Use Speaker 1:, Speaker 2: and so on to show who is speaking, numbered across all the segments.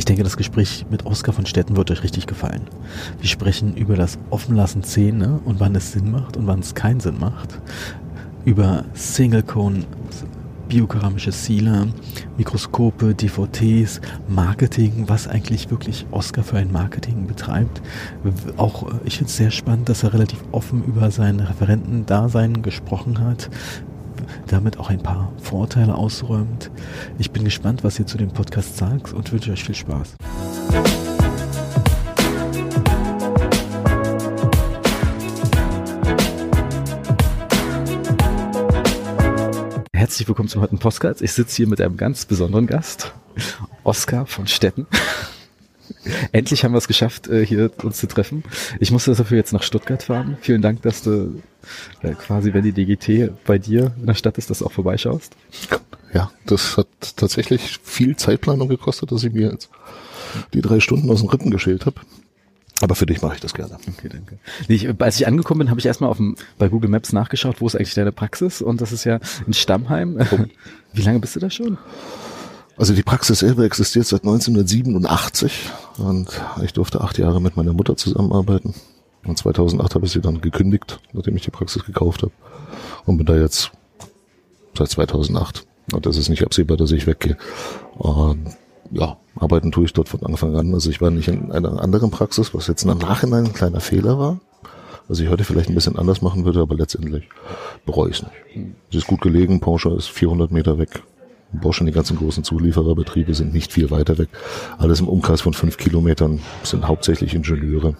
Speaker 1: Ich denke, das Gespräch mit Oskar von Stetten wird euch richtig gefallen. Wir sprechen über das Offenlassen Szene und wann es Sinn macht und wann es keinen Sinn macht. Über Single Cone, biokeramische Sealer, Mikroskope, DVTs, Marketing, was eigentlich wirklich Oscar für ein Marketing betreibt. Auch äh, ich finde es sehr spannend, dass er relativ offen über sein Referentendasein gesprochen hat, damit auch ein paar Vorurteile ausräumt. Ich bin gespannt, was ihr zu dem Podcast sagt und wünsche euch viel Spaß. Herzlich willkommen zum heutigen Podcast. Ich sitze hier mit einem ganz besonderen Gast, Oskar von Stetten. Endlich haben wir es geschafft, äh, hier uns zu treffen. Ich musste dafür jetzt nach Stuttgart fahren. Vielen Dank, dass du äh, quasi, wenn die DGT bei dir in der Stadt ist, das auch vorbeischaust.
Speaker 2: Ja, das hat tatsächlich viel Zeitplanung gekostet, dass ich mir jetzt die drei Stunden aus den Rippen geschält habe. Aber für dich mache ich das gerne.
Speaker 1: Okay, danke. Ich, als ich angekommen bin, habe ich erstmal auf dem, bei Google Maps nachgeschaut, wo ist eigentlich deine Praxis? Und das ist ja in Stammheim. Oh. Wie lange bist du da schon?
Speaker 2: Also die Praxis selber existiert seit 1987 und ich durfte acht Jahre mit meiner Mutter zusammenarbeiten. Und 2008 habe ich sie dann gekündigt, nachdem ich die Praxis gekauft habe. Und bin da jetzt seit 2008. Und das ist nicht absehbar, dass ich weggehe. Und ja, arbeiten tue ich dort von Anfang an. Also ich war nicht in einer anderen Praxis, was jetzt im Nachhinein ein kleiner Fehler war. Was ich heute vielleicht ein bisschen anders machen würde, aber letztendlich bereue ich es nicht. Sie ist gut gelegen, Porsche ist 400 Meter weg. Bosch und die ganzen großen Zuliefererbetriebe sind nicht viel weiter weg. Alles im Umkreis von fünf Kilometern sind hauptsächlich Ingenieure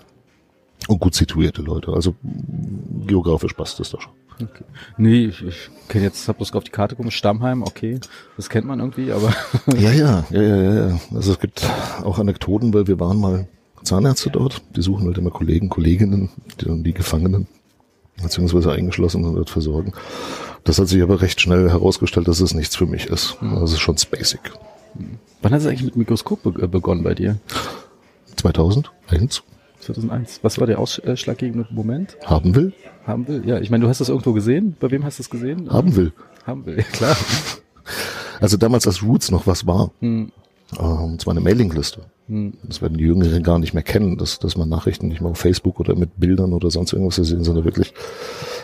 Speaker 2: und gut situierte Leute. Also geografisch passt das da schon.
Speaker 1: Okay. Nee, ich, ich kenne jetzt, hab bloß auf die Karte geguckt, Stammheim, okay, das kennt man irgendwie, aber.
Speaker 2: ja, ja, ja, ja, ja. Also es gibt auch Anekdoten, weil wir waren mal Zahnärzte dort, die suchen halt immer Kollegen, Kolleginnen, die die Gefangenen beziehungsweise eingeschlossen und dort versorgen. Das hat sich aber recht schnell herausgestellt, dass es nichts für mich ist. Mhm. Das ist schon basic.
Speaker 1: Wann hat es eigentlich mit Mikroskop be begonnen bei dir?
Speaker 2: 2001.
Speaker 1: 2001. Was war der ausschlaggebende Moment?
Speaker 2: Haben will.
Speaker 1: Haben will, ja. Ich meine, du hast das irgendwo gesehen. Bei wem hast du das gesehen?
Speaker 2: Haben will.
Speaker 1: Haben will, ja, klar.
Speaker 2: Also damals, als Roots noch was war. Hm. Ähm, zwar eine Mailingliste. Das werden die Jüngeren gar nicht mehr kennen, dass, dass man Nachrichten nicht mal auf Facebook oder mit Bildern oder sonst irgendwas sehen, sondern wirklich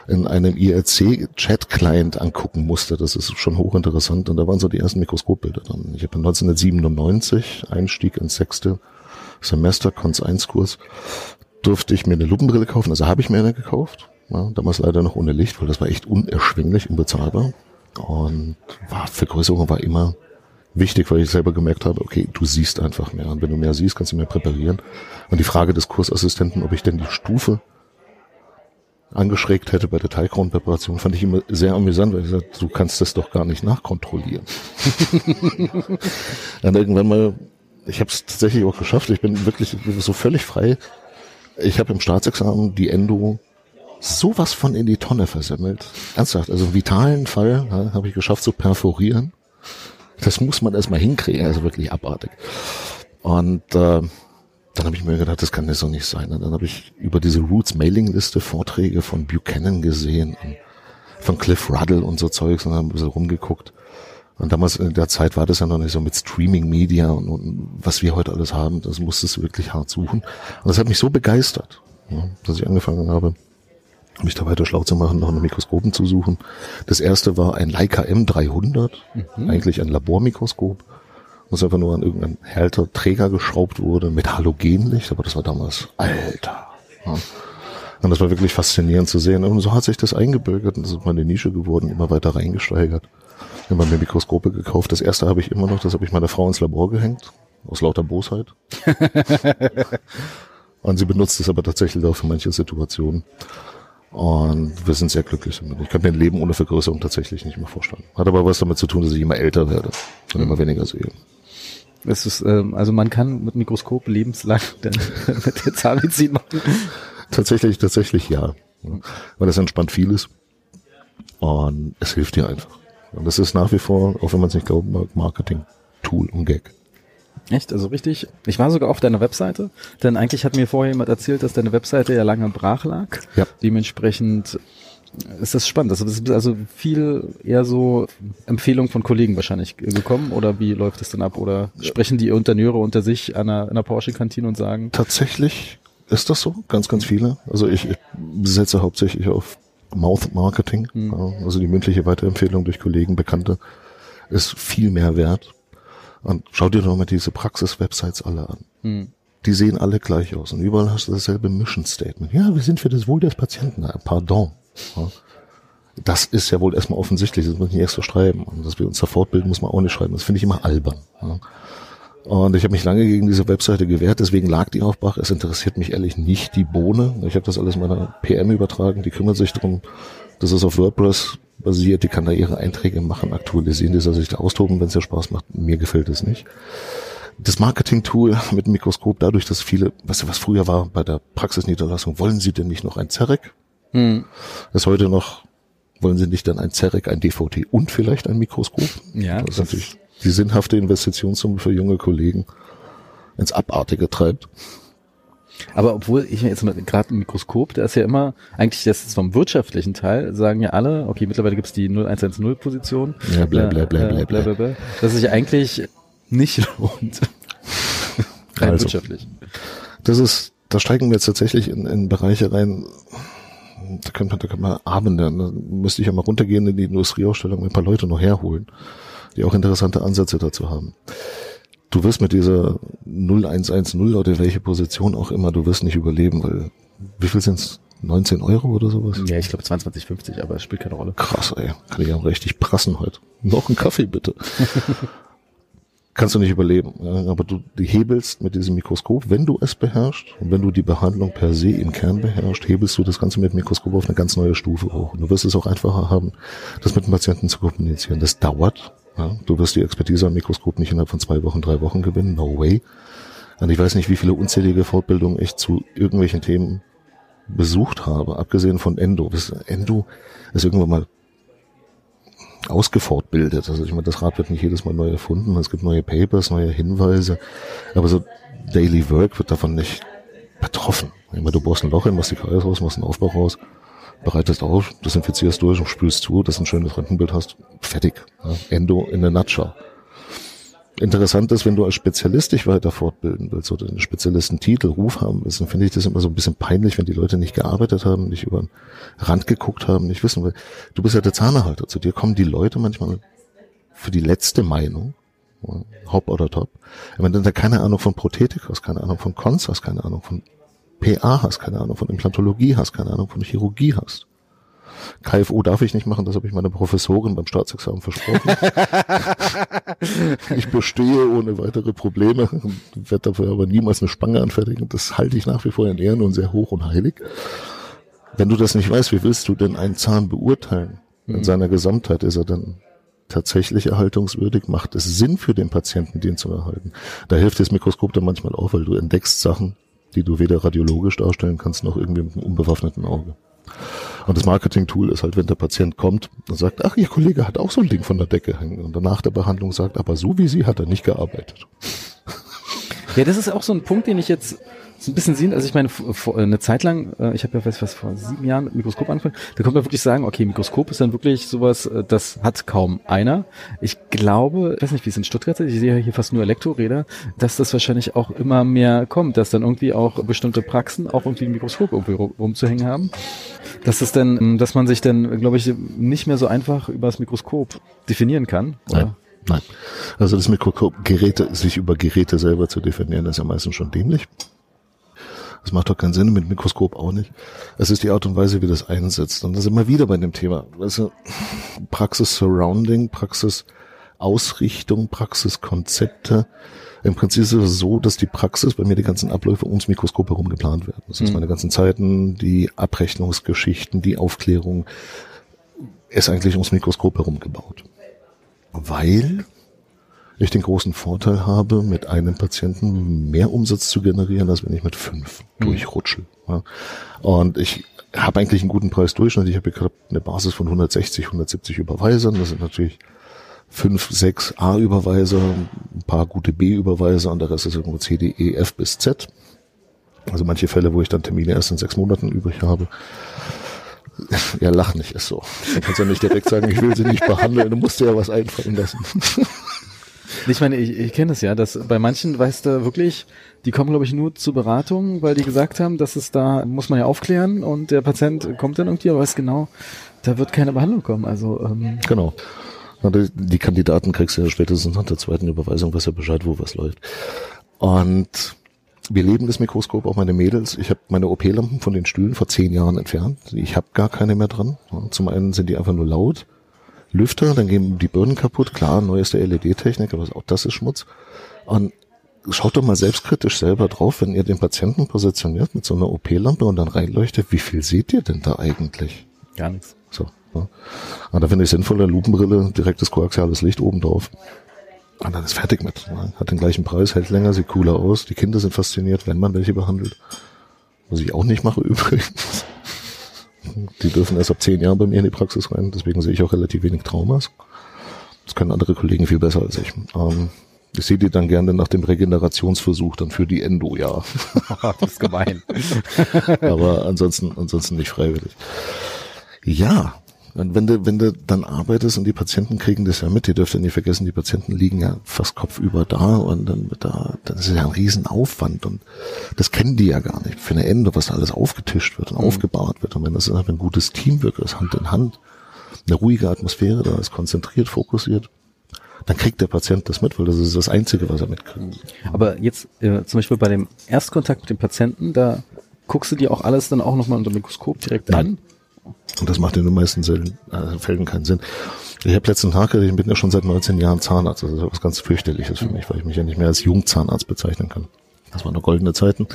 Speaker 2: in einem IRC-Chat-Client angucken musste. Das ist schon hochinteressant. Und da waren so die ersten Mikroskopbilder dann. Ich habe 1997 Einstieg ins sechste Semester, Cons 1 Kurs, durfte ich mir eine Lupenbrille kaufen. Also habe ich mir eine gekauft. Ja, damals leider noch ohne Licht, weil das war echt unerschwinglich, unbezahlbar. Und war, Vergrößerung war immer wichtig, weil ich selber gemerkt habe, okay, du siehst einfach mehr. Und wenn du mehr siehst, kannst du mehr präparieren. Und die Frage des Kursassistenten, ob ich denn die Stufe angeschrägt hätte bei der Teiggrundpräparation, fand ich immer sehr amüsant, weil ich gesagt, du kannst das doch gar nicht nachkontrollieren. Dann irgendwann mal, ich habe es tatsächlich auch geschafft, ich bin wirklich so völlig frei. Ich habe im Staatsexamen die Endo sowas von in die Tonne versemmelt. Ernsthaft, also vitalen Fall ja, habe ich geschafft zu perforieren. Das muss man erstmal hinkriegen, also wirklich abartig. Und äh, dann habe ich mir gedacht, das kann ja so nicht sein. Und dann habe ich über diese Roots Mailing Liste Vorträge von Buchanan gesehen, von Cliff Ruddle und so Zeugs und dann ein bisschen rumgeguckt. Und damals in der Zeit war das ja noch nicht so mit Streaming Media und, und was wir heute alles haben. Das musstest du wirklich hart suchen. Und das hat mich so begeistert, ja, dass ich angefangen habe, mich da weiter schlau zu machen, noch eine Mikroskopen zu suchen. Das erste war ein Leica M300, mhm. eigentlich ein Labormikroskop was einfach nur an irgendeinen Halter Träger geschraubt wurde mit Halogenlicht, aber das war damals alter. Ja. Und das war wirklich faszinierend zu sehen. Und so hat sich das eingebürgert und das ist meine Nische geworden, immer weiter reingesteigert. Immer mehr Mikroskope gekauft. Das erste habe ich immer noch, das habe ich meiner Frau ins Labor gehängt, aus lauter Bosheit. und sie benutzt es aber tatsächlich auch für manche Situationen. Und wir sind sehr glücklich damit. Ich kann mir ein Leben ohne Vergrößerung tatsächlich nicht mehr vorstellen. Hat aber was damit zu tun, dass ich immer älter werde und immer weniger sehe.
Speaker 1: Es ist, ähm, also man kann mit Mikroskop lebenslang dann mit der Zahnmedizin machen.
Speaker 2: Tatsächlich, tatsächlich ja. Weil das entspannt vieles. Und es hilft dir einfach. Und das ist nach wie vor, auch wenn man es nicht glauben mag, Marketing-Tool und Gag.
Speaker 1: Echt? Also richtig? Ich war sogar auf deiner Webseite, denn eigentlich hat mir vorher jemand erzählt, dass deine Webseite ja lange brach lag. Ja. Dementsprechend ist das spannend. Das ist also viel eher so Empfehlung von Kollegen wahrscheinlich gekommen oder wie läuft das denn ab? Oder sprechen die Unterneure unter sich an einer, in einer Porsche-Kantine und sagen?
Speaker 2: Tatsächlich ist das so, ganz, ganz viele. Also ich, ich setze hauptsächlich auf Mouth Marketing, mhm. also die mündliche Weiterempfehlung durch Kollegen, Bekannte, ist viel mehr wert. Und schau dir doch mal diese Praxis-Websites alle an. Mhm. Die sehen alle gleich aus und überall hast du dasselbe Mission Statement. Ja, wir sind für das Wohl des Patienten. Na, pardon. Ja. Das ist ja wohl erstmal offensichtlich, das muss ich nicht extra schreiben. Und dass wir uns da fortbilden, muss man auch nicht schreiben. Das finde ich immer albern. Ja. Und ich habe mich lange gegen diese Webseite gewehrt, deswegen lag die auf Bach. Es interessiert mich ehrlich nicht die Bohne. Ich habe das alles meiner PM übertragen, die kümmert sich drum. Das ist auf WordPress basiert, die kann da ihre Einträge machen, aktualisieren, die soll sich da austoben, wenn es ja Spaß macht. Mir gefällt es nicht. Das Marketing-Tool mit dem Mikroskop, dadurch, dass viele, weißt du, was früher war bei der Praxisniederlassung, wollen Sie denn nicht noch ein Zerek? Hm. Das ist heute noch, wollen Sie nicht dann ein Zerek, ein DVT und vielleicht ein Mikroskop?
Speaker 1: Ja.
Speaker 2: Das ist natürlich die sinnhafte Investitionssumme für junge Kollegen ins Abartige treibt.
Speaker 1: Aber obwohl ich jetzt gerade ein Mikroskop, da ist ja immer, eigentlich das ist vom wirtschaftlichen Teil, sagen ja alle, okay, mittlerweile gibt's die 0110 Position.
Speaker 2: Ja, bla, bla, bla, bla, bla, bla, bla,
Speaker 1: Dass sich eigentlich nicht lohnt.
Speaker 2: Rein also, wirtschaftlich. Das ist, da steigen wir jetzt tatsächlich in, in Bereiche rein, da könnte man, da könnte man Abende, da müsste ich ja mal runtergehen in die Industrieausstellung und ein paar Leute noch herholen die auch interessante Ansätze dazu haben. Du wirst mit dieser 0110 oder welche Position auch immer, du wirst nicht überleben, weil wie viel sind's? 19 Euro oder sowas?
Speaker 1: Ja, ich glaube 22,50, aber es spielt keine Rolle.
Speaker 2: Krass, ey. Kann ich auch richtig prassen heute. Noch einen Kaffee bitte. Kannst du nicht überleben. Ja, aber du hebelst mit diesem Mikroskop, wenn du es beherrschst und wenn du die Behandlung per se im Kern beherrschst, hebelst du das Ganze mit dem Mikroskop auf eine ganz neue Stufe hoch. Und du wirst es auch einfacher haben, das mit dem Patienten zu kommunizieren. Das dauert, ja, du wirst die Expertise am Mikroskop nicht innerhalb von zwei Wochen, drei Wochen gewinnen. No way. Und ich weiß nicht, wie viele unzählige Fortbildungen ich zu irgendwelchen Themen besucht habe, abgesehen von Endo. Endo ist irgendwann mal ausgefortbildet. Also ich meine, das Rad wird nicht jedes Mal neu erfunden. Es gibt neue Papers, neue Hinweise. Aber so Daily Work wird davon nicht betroffen. Ich meine, du bohrst ein Loch hin, machst die Kreis raus, machst einen Aufbau raus bereitest auf, desinfizierst durch und spülst zu, dass du ein schönes Röntgenbild hast. Fertig. Ja, Endo in der Nutshell. Interessant ist, wenn du als Spezialist dich weiter fortbilden willst oder einen Spezialistentitel, Ruf haben willst, dann finde ich das immer so ein bisschen peinlich, wenn die Leute nicht gearbeitet haben, nicht über den Rand geguckt haben, nicht wissen, weil du bist ja der Zahnerhalter. Zu dir kommen die Leute manchmal für die letzte Meinung, Hop oder Top. Wenn du da keine Ahnung von Prothetik hast, keine Ahnung von Cons hast, keine Ahnung von PA hast, keine Ahnung von Implantologie hast, keine Ahnung von Chirurgie hast. KFO darf ich nicht machen, das habe ich meiner Professorin beim Staatsexamen versprochen. ich bestehe ohne weitere Probleme, werde dafür aber niemals eine Spange anfertigen. Das halte ich nach wie vor in Ehren und sehr hoch und heilig. Wenn du das nicht weißt, wie willst du denn einen Zahn beurteilen? In mhm. seiner Gesamtheit ist er dann tatsächlich erhaltungswürdig? Macht es Sinn für den Patienten, den zu erhalten? Da hilft das Mikroskop dann manchmal auch, weil du entdeckst Sachen, die du weder radiologisch darstellen kannst, noch irgendwie mit einem unbewaffneten Auge. Und das Marketing-Tool ist halt, wenn der Patient kommt und sagt, ach, Ihr Kollege hat auch so ein Ding von der Decke hängen. Und danach der Behandlung sagt, aber so wie Sie hat er nicht gearbeitet.
Speaker 1: Ja, das ist auch so ein Punkt, den ich jetzt so ein bisschen sehen. Also ich meine, vor, eine Zeit lang, äh, ich habe ja was, was vor sieben Jahren mit Mikroskop angefangen, da kommt man wirklich sagen, okay, Mikroskop ist dann wirklich sowas, äh, das hat kaum einer. Ich glaube, ich weiß nicht, wie es in Stuttgart ist, ich sehe ja hier fast nur Elektroräder, dass das wahrscheinlich auch immer mehr kommt, dass dann irgendwie auch bestimmte Praxen auch irgendwie ein Mikroskop irgendwie rumzuhängen haben. Dass es dann, dass man sich dann, glaube ich, nicht mehr so einfach über das Mikroskop definieren kann.
Speaker 2: Oder? Nein. Nein. Also das Mikroskop, Geräte, sich über Geräte selber zu definieren, ist ja meistens schon dämlich. Das macht doch keinen Sinn, mit Mikroskop auch nicht. Es ist die Art und Weise, wie das einsetzt. Und da sind wir wieder bei dem Thema. Also Praxis Surrounding, Praxis Ausrichtung, Praxiskonzepte. Im Prinzip ist es so, dass die Praxis, bei mir die ganzen Abläufe ums Mikroskop herum geplant werden. Das heißt, mhm. meine ganzen Zeiten, die Abrechnungsgeschichten, die Aufklärung ist eigentlich ums Mikroskop herum gebaut. Weil ich den großen Vorteil habe, mit einem Patienten mehr Umsatz zu generieren, als wenn ich mit fünf mhm. durchrutschel. Ja. Und ich habe eigentlich einen guten Preisdurchschnitt. Ich habe gerade eine Basis von 160, 170 Überweisern. Das sind natürlich fünf, sechs A-Überweiser, ein paar gute B-Überweiser und der Rest ist irgendwo C, D, E, F bis Z. Also manche Fälle, wo ich dann Termine erst in sechs Monaten übrig habe. Ja, lach nicht, ist so. Du kannst ja nicht direkt sagen, ich will sie nicht behandeln, du musst dir ja was einfallen lassen.
Speaker 1: Ich meine, ich, ich kenne das ja, dass bei manchen, weißt du, wirklich, die kommen, glaube ich, nur zur Beratung, weil die gesagt haben, dass es da, muss man ja aufklären und der Patient kommt dann irgendwie, aber weiß genau, da wird keine Behandlung kommen. Also ähm,
Speaker 2: Genau. Na, Die die Kandidaten kriegst du ja spätestens nach der zweiten Überweisung, was ja Bescheid, wo was läuft. Und wir leben das Mikroskop, auch meine Mädels. Ich habe meine OP-Lampen von den Stühlen vor zehn Jahren entfernt. Ich habe gar keine mehr dran. Zum einen sind die einfach nur laut. Lüfter, dann gehen die Birnen kaputt. Klar, neueste LED-Technik, aber auch das ist Schmutz. Und schaut doch mal selbstkritisch selber drauf, wenn ihr den Patienten positioniert mit so einer OP-Lampe und dann reinleuchtet, wie viel seht ihr denn da eigentlich?
Speaker 1: gar nichts.
Speaker 2: So. Ja. Aber da finde ich sinnvoller Lupenbrille, direktes koaxiales Licht oben drauf. Und dann ist fertig mit. Hat den gleichen Preis, hält länger, sieht cooler aus. Die Kinder sind fasziniert, wenn man welche behandelt. Was ich auch nicht mache übrigens. Die dürfen erst ab zehn Jahren bei mir in die Praxis rein, deswegen sehe ich auch relativ wenig Traumas. Das können andere Kollegen viel besser als ich. Ähm, ich sehe die dann gerne nach dem Regenerationsversuch dann für die Endo, ja.
Speaker 1: das ist gemein.
Speaker 2: Aber ansonsten, ansonsten nicht freiwillig. Ja. Und wenn du, wenn du dann arbeitest und die Patienten kriegen das ja mit, ihr dürft ja nicht vergessen, die Patienten liegen ja fast kopfüber da und dann wird da, das ist ja ein Riesenaufwand und das kennen die ja gar nicht. Für eine Ende, was da alles aufgetischt wird und aufgebaut wird. Und wenn das einfach ein gutes Teamwork ist, Hand in Hand, eine ruhige Atmosphäre da ist, konzentriert, fokussiert, dann kriegt der Patient das mit, weil das ist das Einzige, was er mitkriegt.
Speaker 1: Aber jetzt äh, zum Beispiel bei dem Erstkontakt mit dem Patienten, da guckst du dir auch alles dann auch nochmal unter dem Mikroskop direkt an?
Speaker 2: Und das macht in den meisten Fällen, äh, Fällen keinen Sinn. Ich habe letzten Tag, ich bin ja schon seit 19 Jahren Zahnarzt. Das ist was ganz fürchterliches für mich, weil ich mich ja nicht mehr als Jungzahnarzt bezeichnen kann. Das waren noch goldene Zeiten.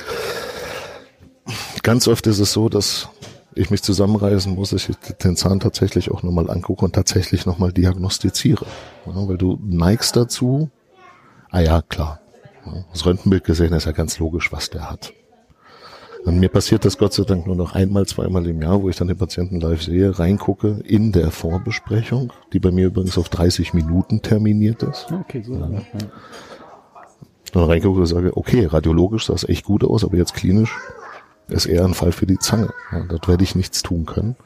Speaker 2: Ganz oft ist es so, dass ich mich zusammenreißen muss, dass ich den Zahn tatsächlich auch nochmal angucke und tatsächlich nochmal diagnostiziere. Ja, weil du neigst dazu, ah ja, klar. Das Röntgenbild gesehen ist ja ganz logisch, was der hat. Und mir passiert das Gott sei Dank nur noch einmal, zweimal im Jahr, wo ich dann den Patienten live sehe, reingucke in der Vorbesprechung, die bei mir übrigens auf 30 Minuten terminiert ist.
Speaker 1: Okay, so. Ja.
Speaker 2: Dann reingucke und sage, okay, radiologisch sah es echt gut aus, aber jetzt klinisch ist eher ein Fall für die Zange. Ja, dort werde ich nichts tun können.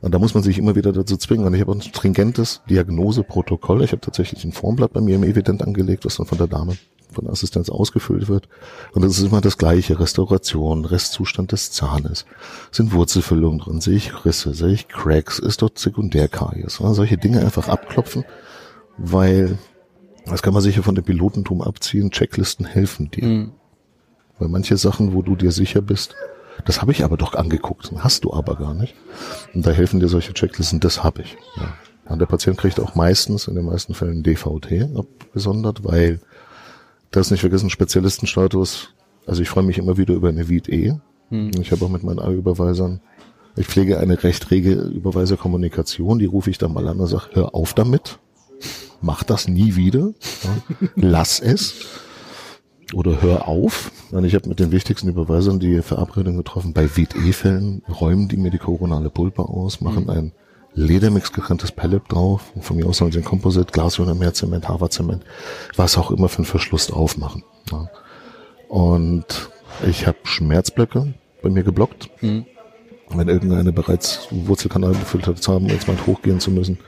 Speaker 2: Und da muss man sich immer wieder dazu zwingen. Und ich habe ein stringentes Diagnoseprotokoll. Ich habe tatsächlich ein Formblatt bei mir im Evident angelegt, was dann von der Dame, von Assistenz ausgefüllt wird. Und das ist immer das gleiche. Restauration, Restzustand des Zahnes. Sind Wurzelfüllungen drin? Sehe ich Risse? Sehe ich Cracks? Ist dort Sekundärkaries? Ja, solche Dinge einfach abklopfen, weil das kann man sicher von dem Pilotentum abziehen. Checklisten helfen dir.
Speaker 1: Mhm.
Speaker 2: Weil manche Sachen, wo du dir sicher bist, das habe ich aber doch angeguckt, hast du aber gar nicht. Und da helfen dir solche Checklisten, das habe ich. Ja. Und der Patient kriegt auch meistens, in den meisten Fällen DVT abgesondert, weil das nicht vergessen, Spezialistenstatus, also ich freue mich immer wieder über eine VIT E. Ich habe auch mit meinen A-Überweisern, ich pflege eine recht rege Überweiserkommunikation, die rufe ich dann mal an und sage, hör auf damit, mach das nie wieder, ja. lass es oder hör auf. Und ich habe mit den wichtigsten Überweisern die Verabredung getroffen. Bei VIT-E-Fällen räumen die mir die koronale Pulpe aus, machen ein Ledermix getrenntes Pellet drauf. Und von mir aus sollen sie ein Composite, Glasionermeerzement, Haverzement, was auch immer für einen Verschluss aufmachen. Ja. Und ich habe Schmerzblöcke bei mir geblockt. Wenn irgendeine bereits Wurzelkanal befüllt hat, haben, jetzt mal hochgehen zu müssen,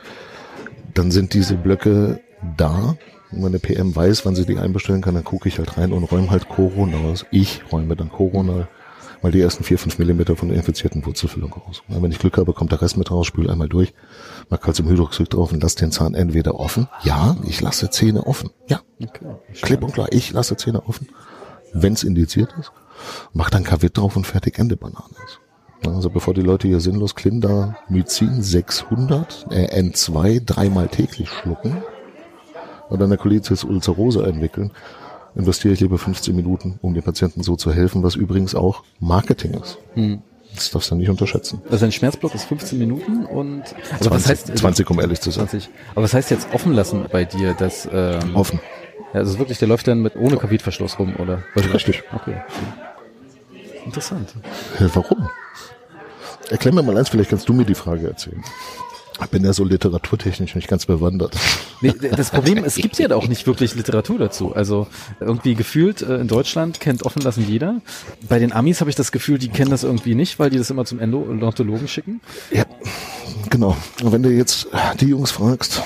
Speaker 2: dann sind diese Blöcke da. Und wenn der PM weiß, wann sie die einbestellen kann, dann gucke ich halt rein und räume halt Corona aus. Ich räume dann Corona, mal die ersten vier, fünf Millimeter von der infizierten Wurzelfüllung raus. Und wenn ich Glück habe, kommt der Rest mit raus, spül einmal durch, mach Calciumhydroxid drauf und lass den Zahn entweder offen. Ja, ich lasse Zähne offen. Ja,
Speaker 1: Okay.
Speaker 2: klipp und klar, ich lasse Zähne offen, wenn es indiziert ist. Mach dann Kavit drauf und fertig Ende Banane ist. Also bevor die Leute hier sinnlos Klinder Mycin 600, äh, N2 dreimal täglich schlucken und eine Colitis ulcerosa entwickeln, investiere ich lieber 15 Minuten, um den Patienten so zu helfen, was übrigens auch Marketing ist. Das darfst du nicht unterschätzen.
Speaker 1: Also ein Schmerzblock ist 15 Minuten und aber
Speaker 2: 20,
Speaker 1: was heißt
Speaker 2: 20, um ehrlich zu sein.
Speaker 1: 20. Aber was heißt jetzt offen lassen bei dir, dass ähm,
Speaker 2: Offen.
Speaker 1: Ja, also wirklich, der läuft dann mit ohne Kavitverschluss rum, oder?
Speaker 2: Richtig.
Speaker 1: Okay. Interessant.
Speaker 2: Ja, warum? Erklär mir mal eins, vielleicht kannst du mir die Frage erzählen. Ich bin ja so literaturtechnisch nicht ganz bewandert.
Speaker 1: Nee, das Problem, es gibt ja auch nicht wirklich Literatur dazu. Also irgendwie gefühlt äh, in Deutschland kennt offen lassen jeder. Bei den Amis habe ich das Gefühl, die kennen das irgendwie nicht, weil die das immer zum Odontologen schicken.
Speaker 2: Ja, genau. Und wenn du jetzt die Jungs fragst,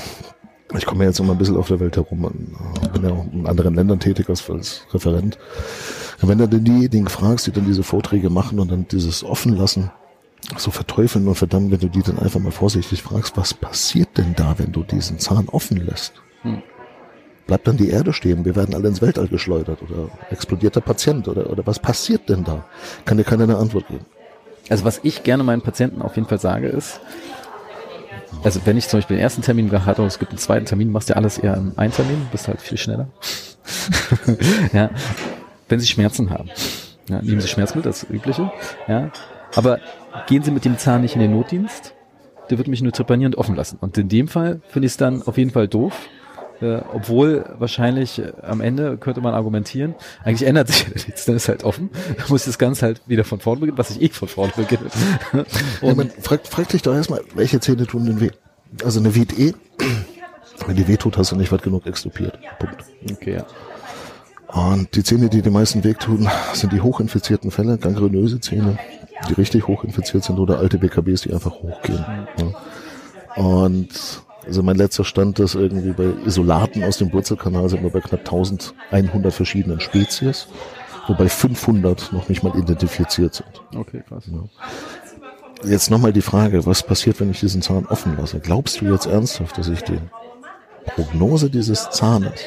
Speaker 2: ich komme ja jetzt immer ein bisschen auf der Welt herum und äh, bin ja auch in anderen Ländern tätig als, als Referent. Und wenn du denn diejenigen fragst, die dann diese Vorträge machen und dann dieses offen lassen, so verteufeln und verdammen, wenn du die dann einfach mal vorsichtig fragst, was passiert denn da, wenn du diesen Zahn offen lässt? Hm. Bleibt dann die Erde stehen, wir werden alle ins Weltall geschleudert oder explodiert der Patient oder, oder was passiert denn da? Kann dir keiner eine Antwort geben.
Speaker 1: Also was ich gerne meinen Patienten auf jeden Fall sage ist, also wenn ich zum Beispiel den ersten Termin hatte und es gibt einen zweiten Termin, machst du ja alles eher in einem Termin, bist halt viel schneller. ja, wenn sie Schmerzen haben. Ja, nehmen Sie Schmerzmittel, das Übliche. Ja, aber gehen Sie mit dem Zahn nicht in den Notdienst. Der wird mich nur trepanieren und offen lassen. Und in dem Fall finde ich es dann auf jeden Fall doof. Äh, obwohl wahrscheinlich äh, am Ende könnte man argumentieren, eigentlich ändert sich ja nichts, dann ist halt offen. Dann muss das Ganze halt wieder von vorne beginnen, was ich eh von vorne beginne.
Speaker 2: ja, man fragt, fragt dich doch erstmal, welche Zähne tun denn weh? Also eine weht eh. Wenn die weh tut, hast du nicht weit genug extupiert. Punkt.
Speaker 1: Okay, ja.
Speaker 2: Und die Zähne, die die meisten wegtun, sind die hochinfizierten Fälle, gangrenöse Zähne, die richtig hochinfiziert sind oder alte BKBs, die einfach hochgehen. Ja. Und also mein letzter Stand ist irgendwie bei Isolaten aus dem Wurzelkanal sind wir bei knapp 1100 verschiedenen Spezies, wobei 500 noch nicht mal identifiziert sind.
Speaker 1: Okay, krass. Ja.
Speaker 2: Jetzt nochmal die Frage, was passiert, wenn ich diesen Zahn offen lasse? Glaubst du jetzt ernsthaft, dass ich die Prognose dieses Zahnes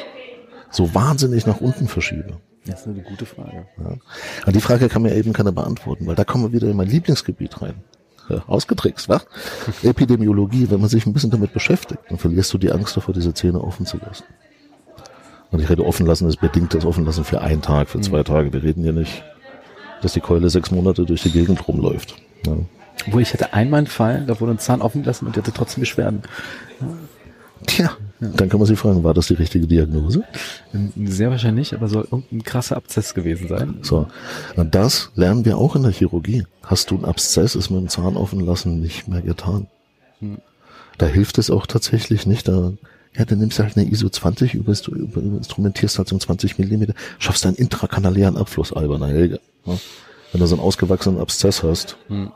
Speaker 2: so wahnsinnig nach unten verschiebe?
Speaker 1: Das ist eine gute Frage. Ja.
Speaker 2: Und die Frage kann mir eben keiner beantworten, weil da kommen wir wieder in mein Lieblingsgebiet rein. Ja, ausgetrickst, was? Epidemiologie, wenn man sich ein bisschen damit beschäftigt, dann verlierst du die Angst davor, diese Zähne offen zu lassen. Und ich rede offen lassen, ist bedingt das offen lassen für einen Tag, für zwei mhm. Tage. Wir reden ja nicht, dass die Keule sechs Monate durch die Gegend rumläuft. Ja.
Speaker 1: Wo ich hatte einmal einen Fall, da wurde ein Zahn offen gelassen und der hatte trotzdem Beschwerden.
Speaker 2: Tja, dann kann man sich fragen, war das die richtige Diagnose?
Speaker 1: Sehr wahrscheinlich, aber soll irgendein krasser Abszess gewesen sein.
Speaker 2: So. Und das lernen wir auch in der Chirurgie. Hast du einen Abszess, ist mit dem Zahn offen lassen nicht mehr getan. Hm. Da hilft es auch tatsächlich nicht. Da, ja, dann nimmst du halt eine ISO 20, über, über, instrumentierst halt so 20 Millimeter, schaffst einen intrakanulären Abfluss, alberner Helge. Ja. Wenn du so einen ausgewachsenen Abszess hast, hm.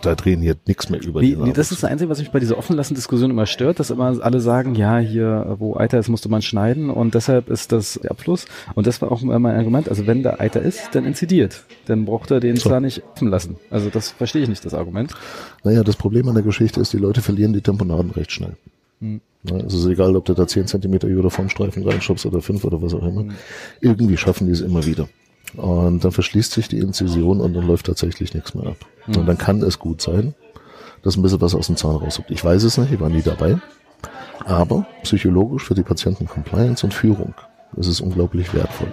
Speaker 2: Da drehen hier nichts mehr über
Speaker 1: nee, nee, das ist das Einzige, was mich bei dieser offenlassen Diskussion immer stört, dass immer alle sagen, ja, hier, wo Eiter ist, musste man schneiden und deshalb ist das der Abfluss. Und das war auch mein Argument. Also wenn da Eiter ist, dann inzidiert. Dann braucht er den so. zwar nicht offen lassen. Also das verstehe ich nicht, das Argument.
Speaker 2: Naja, das Problem an der Geschichte ist, die Leute verlieren die Temponaden recht schnell. Hm. Es ist egal, ob du da 10 Zentimeter Iodoformstreifen reinschubst oder 5 oder was auch immer. Hm. Irgendwie schaffen die es immer wieder. Und dann verschließt sich die Inzision und dann läuft tatsächlich nichts mehr ab. Mhm. Und dann kann es gut sein, dass ein bisschen was aus dem Zahn rauskommt. Ich weiß es nicht, ich war nie dabei. Aber psychologisch für die Patienten Compliance und Führung ist es unglaublich wertvoll.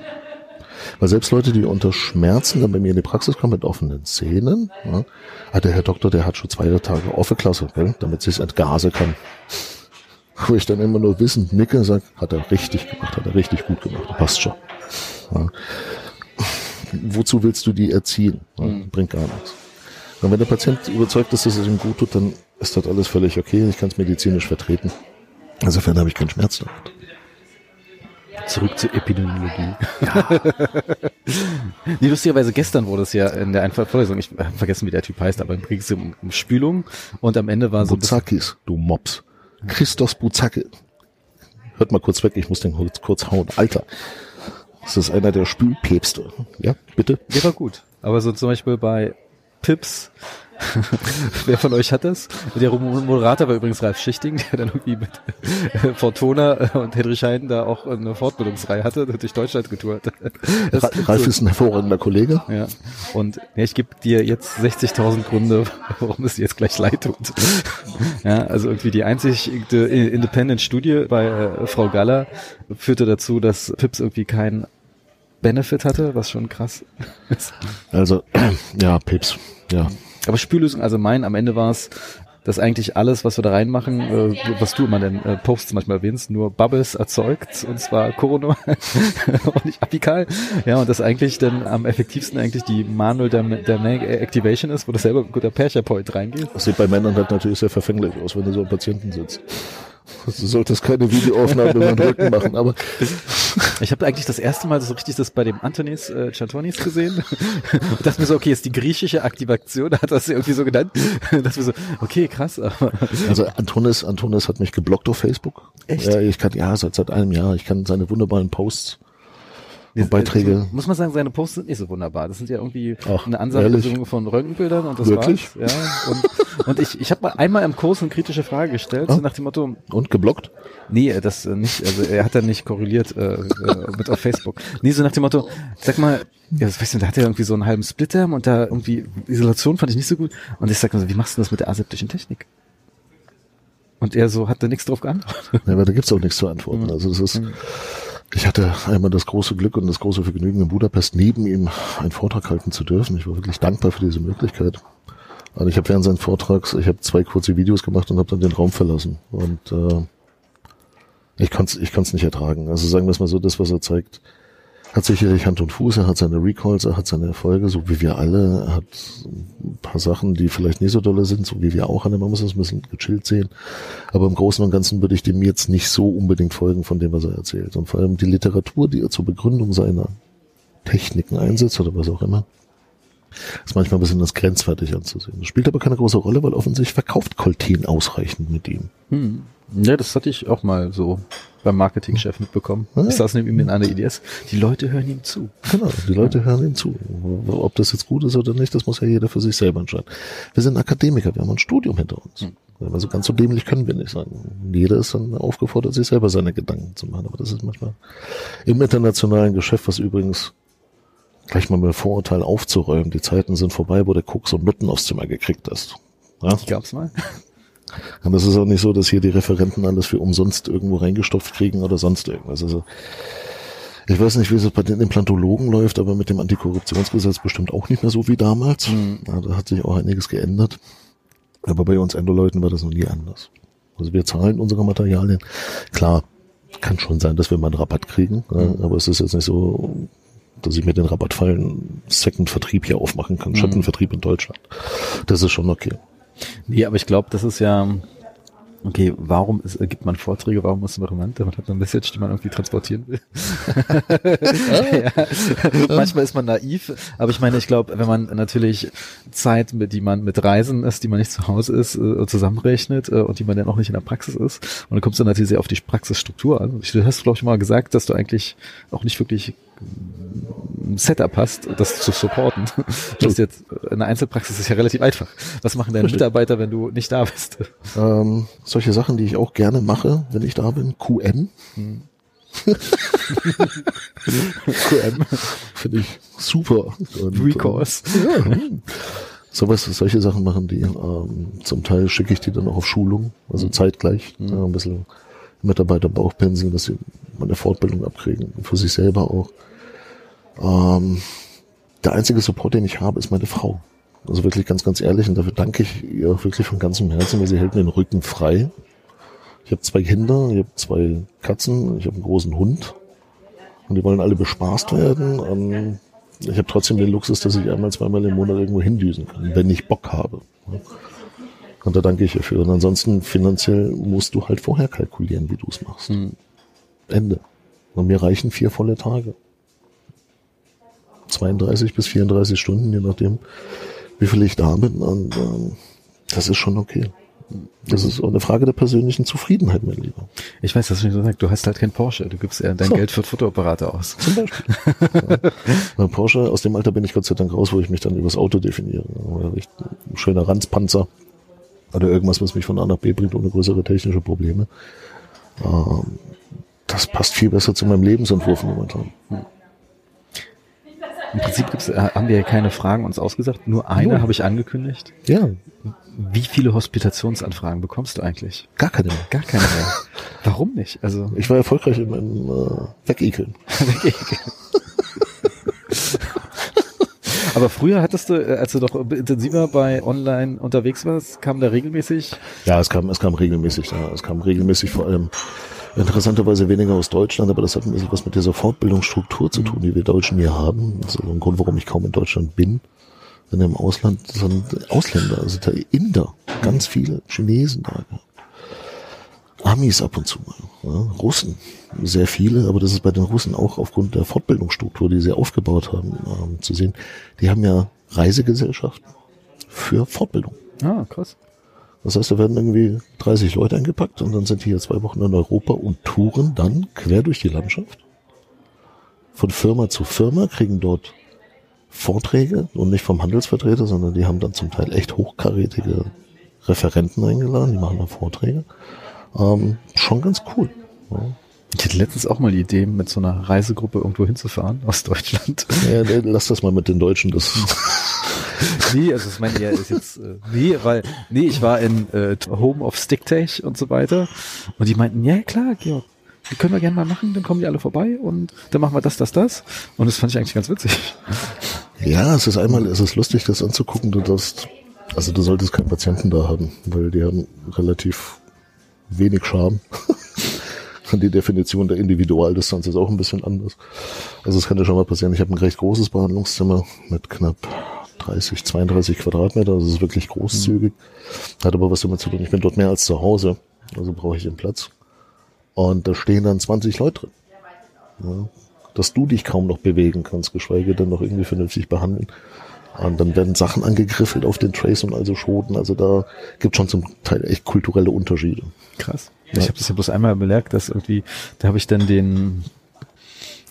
Speaker 2: Weil selbst Leute, die unter Schmerzen dann bei mir in die Praxis kommen mit offenen Zähnen, ja, hat der Herr Doktor, der hat schon zwei Tage offene Klasse, gell, damit sie es entgase kann. Wo ich dann immer nur wissend nicke und sage, hat er richtig gemacht, hat er richtig gut gemacht, passt schon. Ja wozu willst du die erziehen? Ja, mhm. Bringt gar nichts. Und wenn der Patient überzeugt ist, dass es ihm gut tut, dann ist das alles völlig okay. Ich kann es medizinisch vertreten. Insofern habe ich keinen Schmerz damit.
Speaker 1: Zurück zur Epidemiologie. Ja. nee, lustigerweise gestern wurde es ja in der Vorlesung, ich habe vergessen, wie der Typ heißt, aber im ging es um, um Spülung und am Ende war so.
Speaker 2: Buzakis, du Mops. Christos Buzakis. Hört mal kurz weg, ich muss den kurz, kurz hauen. Alter. Das ist einer der Spülpäpste. Ja, bitte?
Speaker 1: Der war gut. Aber so zum Beispiel bei Pips, wer von euch hat das? Der Moderator war übrigens Ralf Schichting, der dann irgendwie mit äh, Fortuna und Hedrich Heiden da auch eine Fortbildungsreihe hatte durch Deutschland getourt.
Speaker 2: Das Ralf ist ein hervorragender Kollege.
Speaker 1: Ja. Und ja, ich gebe dir jetzt 60.000 Gründe, warum es dir jetzt gleich leid tut. Ja, also irgendwie die einzige Independent-Studie bei äh, Frau Galler führte dazu, dass Pips irgendwie kein Benefit hatte, was schon krass ist.
Speaker 2: Also, ja, Pips, ja.
Speaker 1: Aber Spüllösung, also mein, am Ende war es dass eigentlich alles, was wir da reinmachen, äh, was du immer in den äh, Posts manchmal erwähnst, nur Bubbles erzeugt, und zwar Corona und nicht apikal. Ja, und das eigentlich dann am effektivsten eigentlich die Manual Dynamic Activation ist, wo das selber ein guter Percher Point reingeht.
Speaker 2: Das sieht bei Männern halt natürlich sehr verfänglich aus, wenn du so einen Patienten sitzt. Du solltest keine Videoaufnahme über den Rücken machen, aber.
Speaker 1: Ich habe eigentlich das erste Mal so richtig das bei dem Antonis äh, Chantonis gesehen. Und dachte mir so, okay, ist die griechische Aktivation, hat das irgendwie so genannt. dass wir so, okay, krass. Aber
Speaker 2: also Antonis, Antonis hat mich geblockt auf Facebook.
Speaker 1: Echt?
Speaker 2: Ja, ich kann, ja, seit, seit einem Jahr. Ich kann seine wunderbaren Posts und Beiträge.
Speaker 1: Muss man sagen, seine Posts sind nicht so wunderbar. Das sind ja irgendwie
Speaker 2: Ach,
Speaker 1: eine Ansammlung von Röntgenbildern und das
Speaker 2: Wirklich?
Speaker 1: war's. Ja, und, und ich, ich habe mal einmal im Kurs eine kritische Frage gestellt,
Speaker 2: Ah.
Speaker 1: so nach dem Motto,
Speaker 2: Und geblockt?
Speaker 1: nee, das äh, nicht, also er hat dann nicht korreliert äh, äh, mit auf Facebook. Nee, so nach dem Motto, sag mal, ja, das weißt du, da hat er irgendwie so einen halben Splitter und da irgendwie Isolation fand ich nicht so gut. Und ich sag mal so, wie machst du das mit der aseptischen Technik? Und er so hat da nichts drauf geantwortet.
Speaker 2: Ja, aber da gibt's auch nichts zu antworten. Also das ist, ich hatte einmal das große Glück und das große Vergnügen in Budapest neben ihm einen Vortrag halten zu dürfen. Ich war wirklich dankbar für diese Möglichkeit. Und ich habe während seines Vortrags, ich habe zwei kurze Videos gemacht und habe dann den Raum verlassen. Und äh, ich konnte es ich kann's nicht ertragen. Also sagen wir es mal so, das, was er zeigt, hat sicherlich Hand und Fuß, er hat seine Recalls, er hat seine Erfolge, so wie wir alle, er hat ein paar Sachen, die vielleicht nicht so dolle sind, so wie wir auch alle, man muss das ein bisschen gechillt sehen. Aber im Großen und Ganzen würde ich dem jetzt nicht so unbedingt folgen von dem, was er erzählt. Und vor allem die Literatur, die er zur Begründung seiner Techniken einsetzt oder was auch immer, ist manchmal ein bisschen das grenzwertig anzusehen. Das spielt aber keine große Rolle, weil offensichtlich verkauft Coltin ausreichend mit ihm.
Speaker 1: Hm. Ja, das hatte ich auch mal so beim Marketingchef mitbekommen. Ich saß neben ihm in einer IDS. Die Leute hören ihm zu.
Speaker 2: Genau, die Leute hören ihm zu. Ob das jetzt gut ist oder nicht, das muss ja jeder für sich selber entscheiden. Wir sind Akademiker, wir haben ein Studium hinter uns. Also ganz so dämlich können wir nicht sein. Jeder ist dann aufgefordert, sich selber seine Gedanken zu machen. Aber das ist manchmal im internationalen Geschäft, was übrigens gleich mal mit Vorurteil aufzuräumen. Die Zeiten sind vorbei, wo der Cook so Nutten aufs Zimmer gekriegt hast. Ja?
Speaker 1: Ich gab's mal.
Speaker 2: Und das ist auch nicht so, dass hier die Referenten alles für umsonst irgendwo reingestopft kriegen oder sonst irgendwas. Also ich weiß nicht, wie es bei den Implantologen läuft, aber mit dem Antikorruptionsgesetz bestimmt auch nicht mehr so wie damals. Ja, da hat sich auch einiges geändert. Aber bei uns Endoleuten war das noch nie anders. Also wir zahlen unsere Materialien. Klar, kann schon sein, dass wir mal einen Rabatt kriegen, ja, aber es ist jetzt nicht so, dass ich mit den Rabattfallen Second-Vertrieb hier aufmachen kann, Schattenvertrieb in Deutschland. Das ist schon okay.
Speaker 1: Nee, aber ich glaube, das ist ja, okay, warum ist, gibt man Vorträge, warum ist man relevant? Man hat eine Message, die man irgendwie transportieren will. ja. Manchmal ist man naiv, aber ich meine, ich glaube, wenn man natürlich Zeit, mit, die man mit Reisen ist, die man nicht zu Hause ist, äh, zusammenrechnet äh, und die man dann auch nicht in der Praxis ist, und dann kommst du natürlich sehr auf die Praxisstruktur an. Du hast, glaube ich, mal gesagt, dass du eigentlich auch nicht wirklich Setup hast, das zu supporten. Das ist jetzt eine Einzelpraxis ist ja relativ einfach. Was machen deine. Mitarbeiter, wenn du nicht da bist?
Speaker 2: Ähm, solche Sachen, die ich auch gerne mache, wenn ich da bin, QM. QM finde ich super. Und,
Speaker 1: Recourse.
Speaker 2: Ja. Sowas, solche Sachen machen die. Ähm, zum Teil schicke ich die dann auch auf Schulung, also zeitgleich. Ja, ein bisschen Mitarbeiter Bauchpinseln, dass sie mal eine Fortbildung abkriegen, für sich selber auch. Ähm, der einzige Support, den ich habe, ist meine Frau. Also wirklich ganz, ganz ehrlich und dafür danke ich ihr auch wirklich von ganzem Herzen, weil sie hält mir den Rücken frei. Ich habe zwei Kinder, ich habe zwei Katzen, ich habe einen großen Hund und die wollen alle bespaßt werden. Ähm, ich habe trotzdem den Luxus, dass ich einmal, zweimal im Monat irgendwo hindüsen kann, wenn ich Bock habe. Und da danke ich ihr für. Und ansonsten finanziell musst du halt vorher kalkulieren, wie du es machst. Ende. Und mir reichen vier volle Tage. 32 bis 34 Stunden, je nachdem, wie viel ich da bin. Und ähm, das ist schon okay. Das ist auch eine Frage der persönlichen Zufriedenheit, mein Lieber.
Speaker 1: Ich weiß, das schon gesagt. Du hast halt kein Porsche. Du gibst ja dein
Speaker 2: So.
Speaker 1: Geld für Fotoapparate aus.
Speaker 2: Zum Beispiel. ja. Bei Porsche, aus dem Alter bin ich Gott sei Dank raus, wo ich mich dann übers Auto definiere. Aber Ein schöner Ranzpanzer oder irgendwas, was mich von A nach B bringt, ohne größere technische Probleme. Ähm, das passt viel besser zu meinem Lebensentwurf momentan.
Speaker 1: Im Prinzip gibt's, äh, haben wir ja keine Fragen uns ausgesagt. Nur eine
Speaker 2: Null.
Speaker 1: habe ich angekündigt.
Speaker 2: Ja,
Speaker 1: Wie viele Hospitationsanfragen bekommst du eigentlich?
Speaker 2: gar keine mehr.
Speaker 1: Gar keine mehr. Warum nicht? Also
Speaker 2: Ich war erfolgreich im, im äh, Wegekeln.
Speaker 1: Aber früher hattest du, äh, als du doch intensiver bei online unterwegs warst, kam da regelmäßig?
Speaker 2: Ja, es kam, es kam regelmäßig, ja. Es kam regelmäßig vor allem interessanterweise weniger aus Deutschland, aber das hat ein bisschen was mit dieser Fortbildungsstruktur zu tun, die wir Deutschen hier haben. Das ist also ein Grund, warum ich kaum in Deutschland bin. Denn im Ausland sind Ausländer, also da Inder, ganz viele Chinesen da. Amis ab und zu mal, ja, Russen, sehr viele, aber das ist bei den Russen auch aufgrund der Fortbildungsstruktur, die sie aufgebaut haben, ähm, zu sehen. Die haben ja Reisegesellschaften für Fortbildung.
Speaker 1: Ah, krass.
Speaker 2: Das heißt, da werden irgendwie 30 Leute eingepackt und dann sind die hier zwei Wochen in Europa und touren dann quer durch die Landschaft. Von Firma zu Firma kriegen dort Vorträge und nicht vom Handelsvertreter, sondern die haben dann zum Teil echt hochkarätige Referenten eingeladen, die machen dann Vorträge. Ähm, schon ganz cool. Ja.
Speaker 1: Ich hatte letztens auch mal die Idee, mit so einer Reisegruppe irgendwo hinzufahren aus Deutschland.
Speaker 2: Ja, lass das mal mit den Deutschen. Das
Speaker 1: nee, also das meine ja ist jetzt äh, nee, weil nee, ich war in äh, Home of Sticktech und so weiter und die meinten, ja klar, Georg, die können wir gerne mal machen, dann kommen die alle vorbei und dann machen wir das, das, das und das fand ich eigentlich ganz witzig.
Speaker 2: Ja, es ist einmal, es ist lustig, das anzugucken. Du darfst, also du solltest keinen Patienten da haben, weil die haben relativ wenig Charme. die Definition der Individualdistanz ist auch ein bisschen anders. Also es kann ja schon mal passieren. Ich habe ein recht großes Behandlungszimmer mit knapp 30, 32 Quadratmeter. Das ist wirklich großzügig. Hat aber was damit zu tun. Ich bin dort mehr als zu Hause. Also brauche ich den Platz. Und da stehen dann 20 Leute drin. Ja, dass du dich kaum noch bewegen kannst, geschweige denn noch irgendwie vernünftig behandeln. Und dann werden Sachen angegriffelt auf den Trace und also Schoten. Also da gibt schon zum Teil echt kulturelle Unterschiede.
Speaker 1: Krass. Ich habe das ja bloß einmal bemerkt, dass irgendwie, da habe ich dann den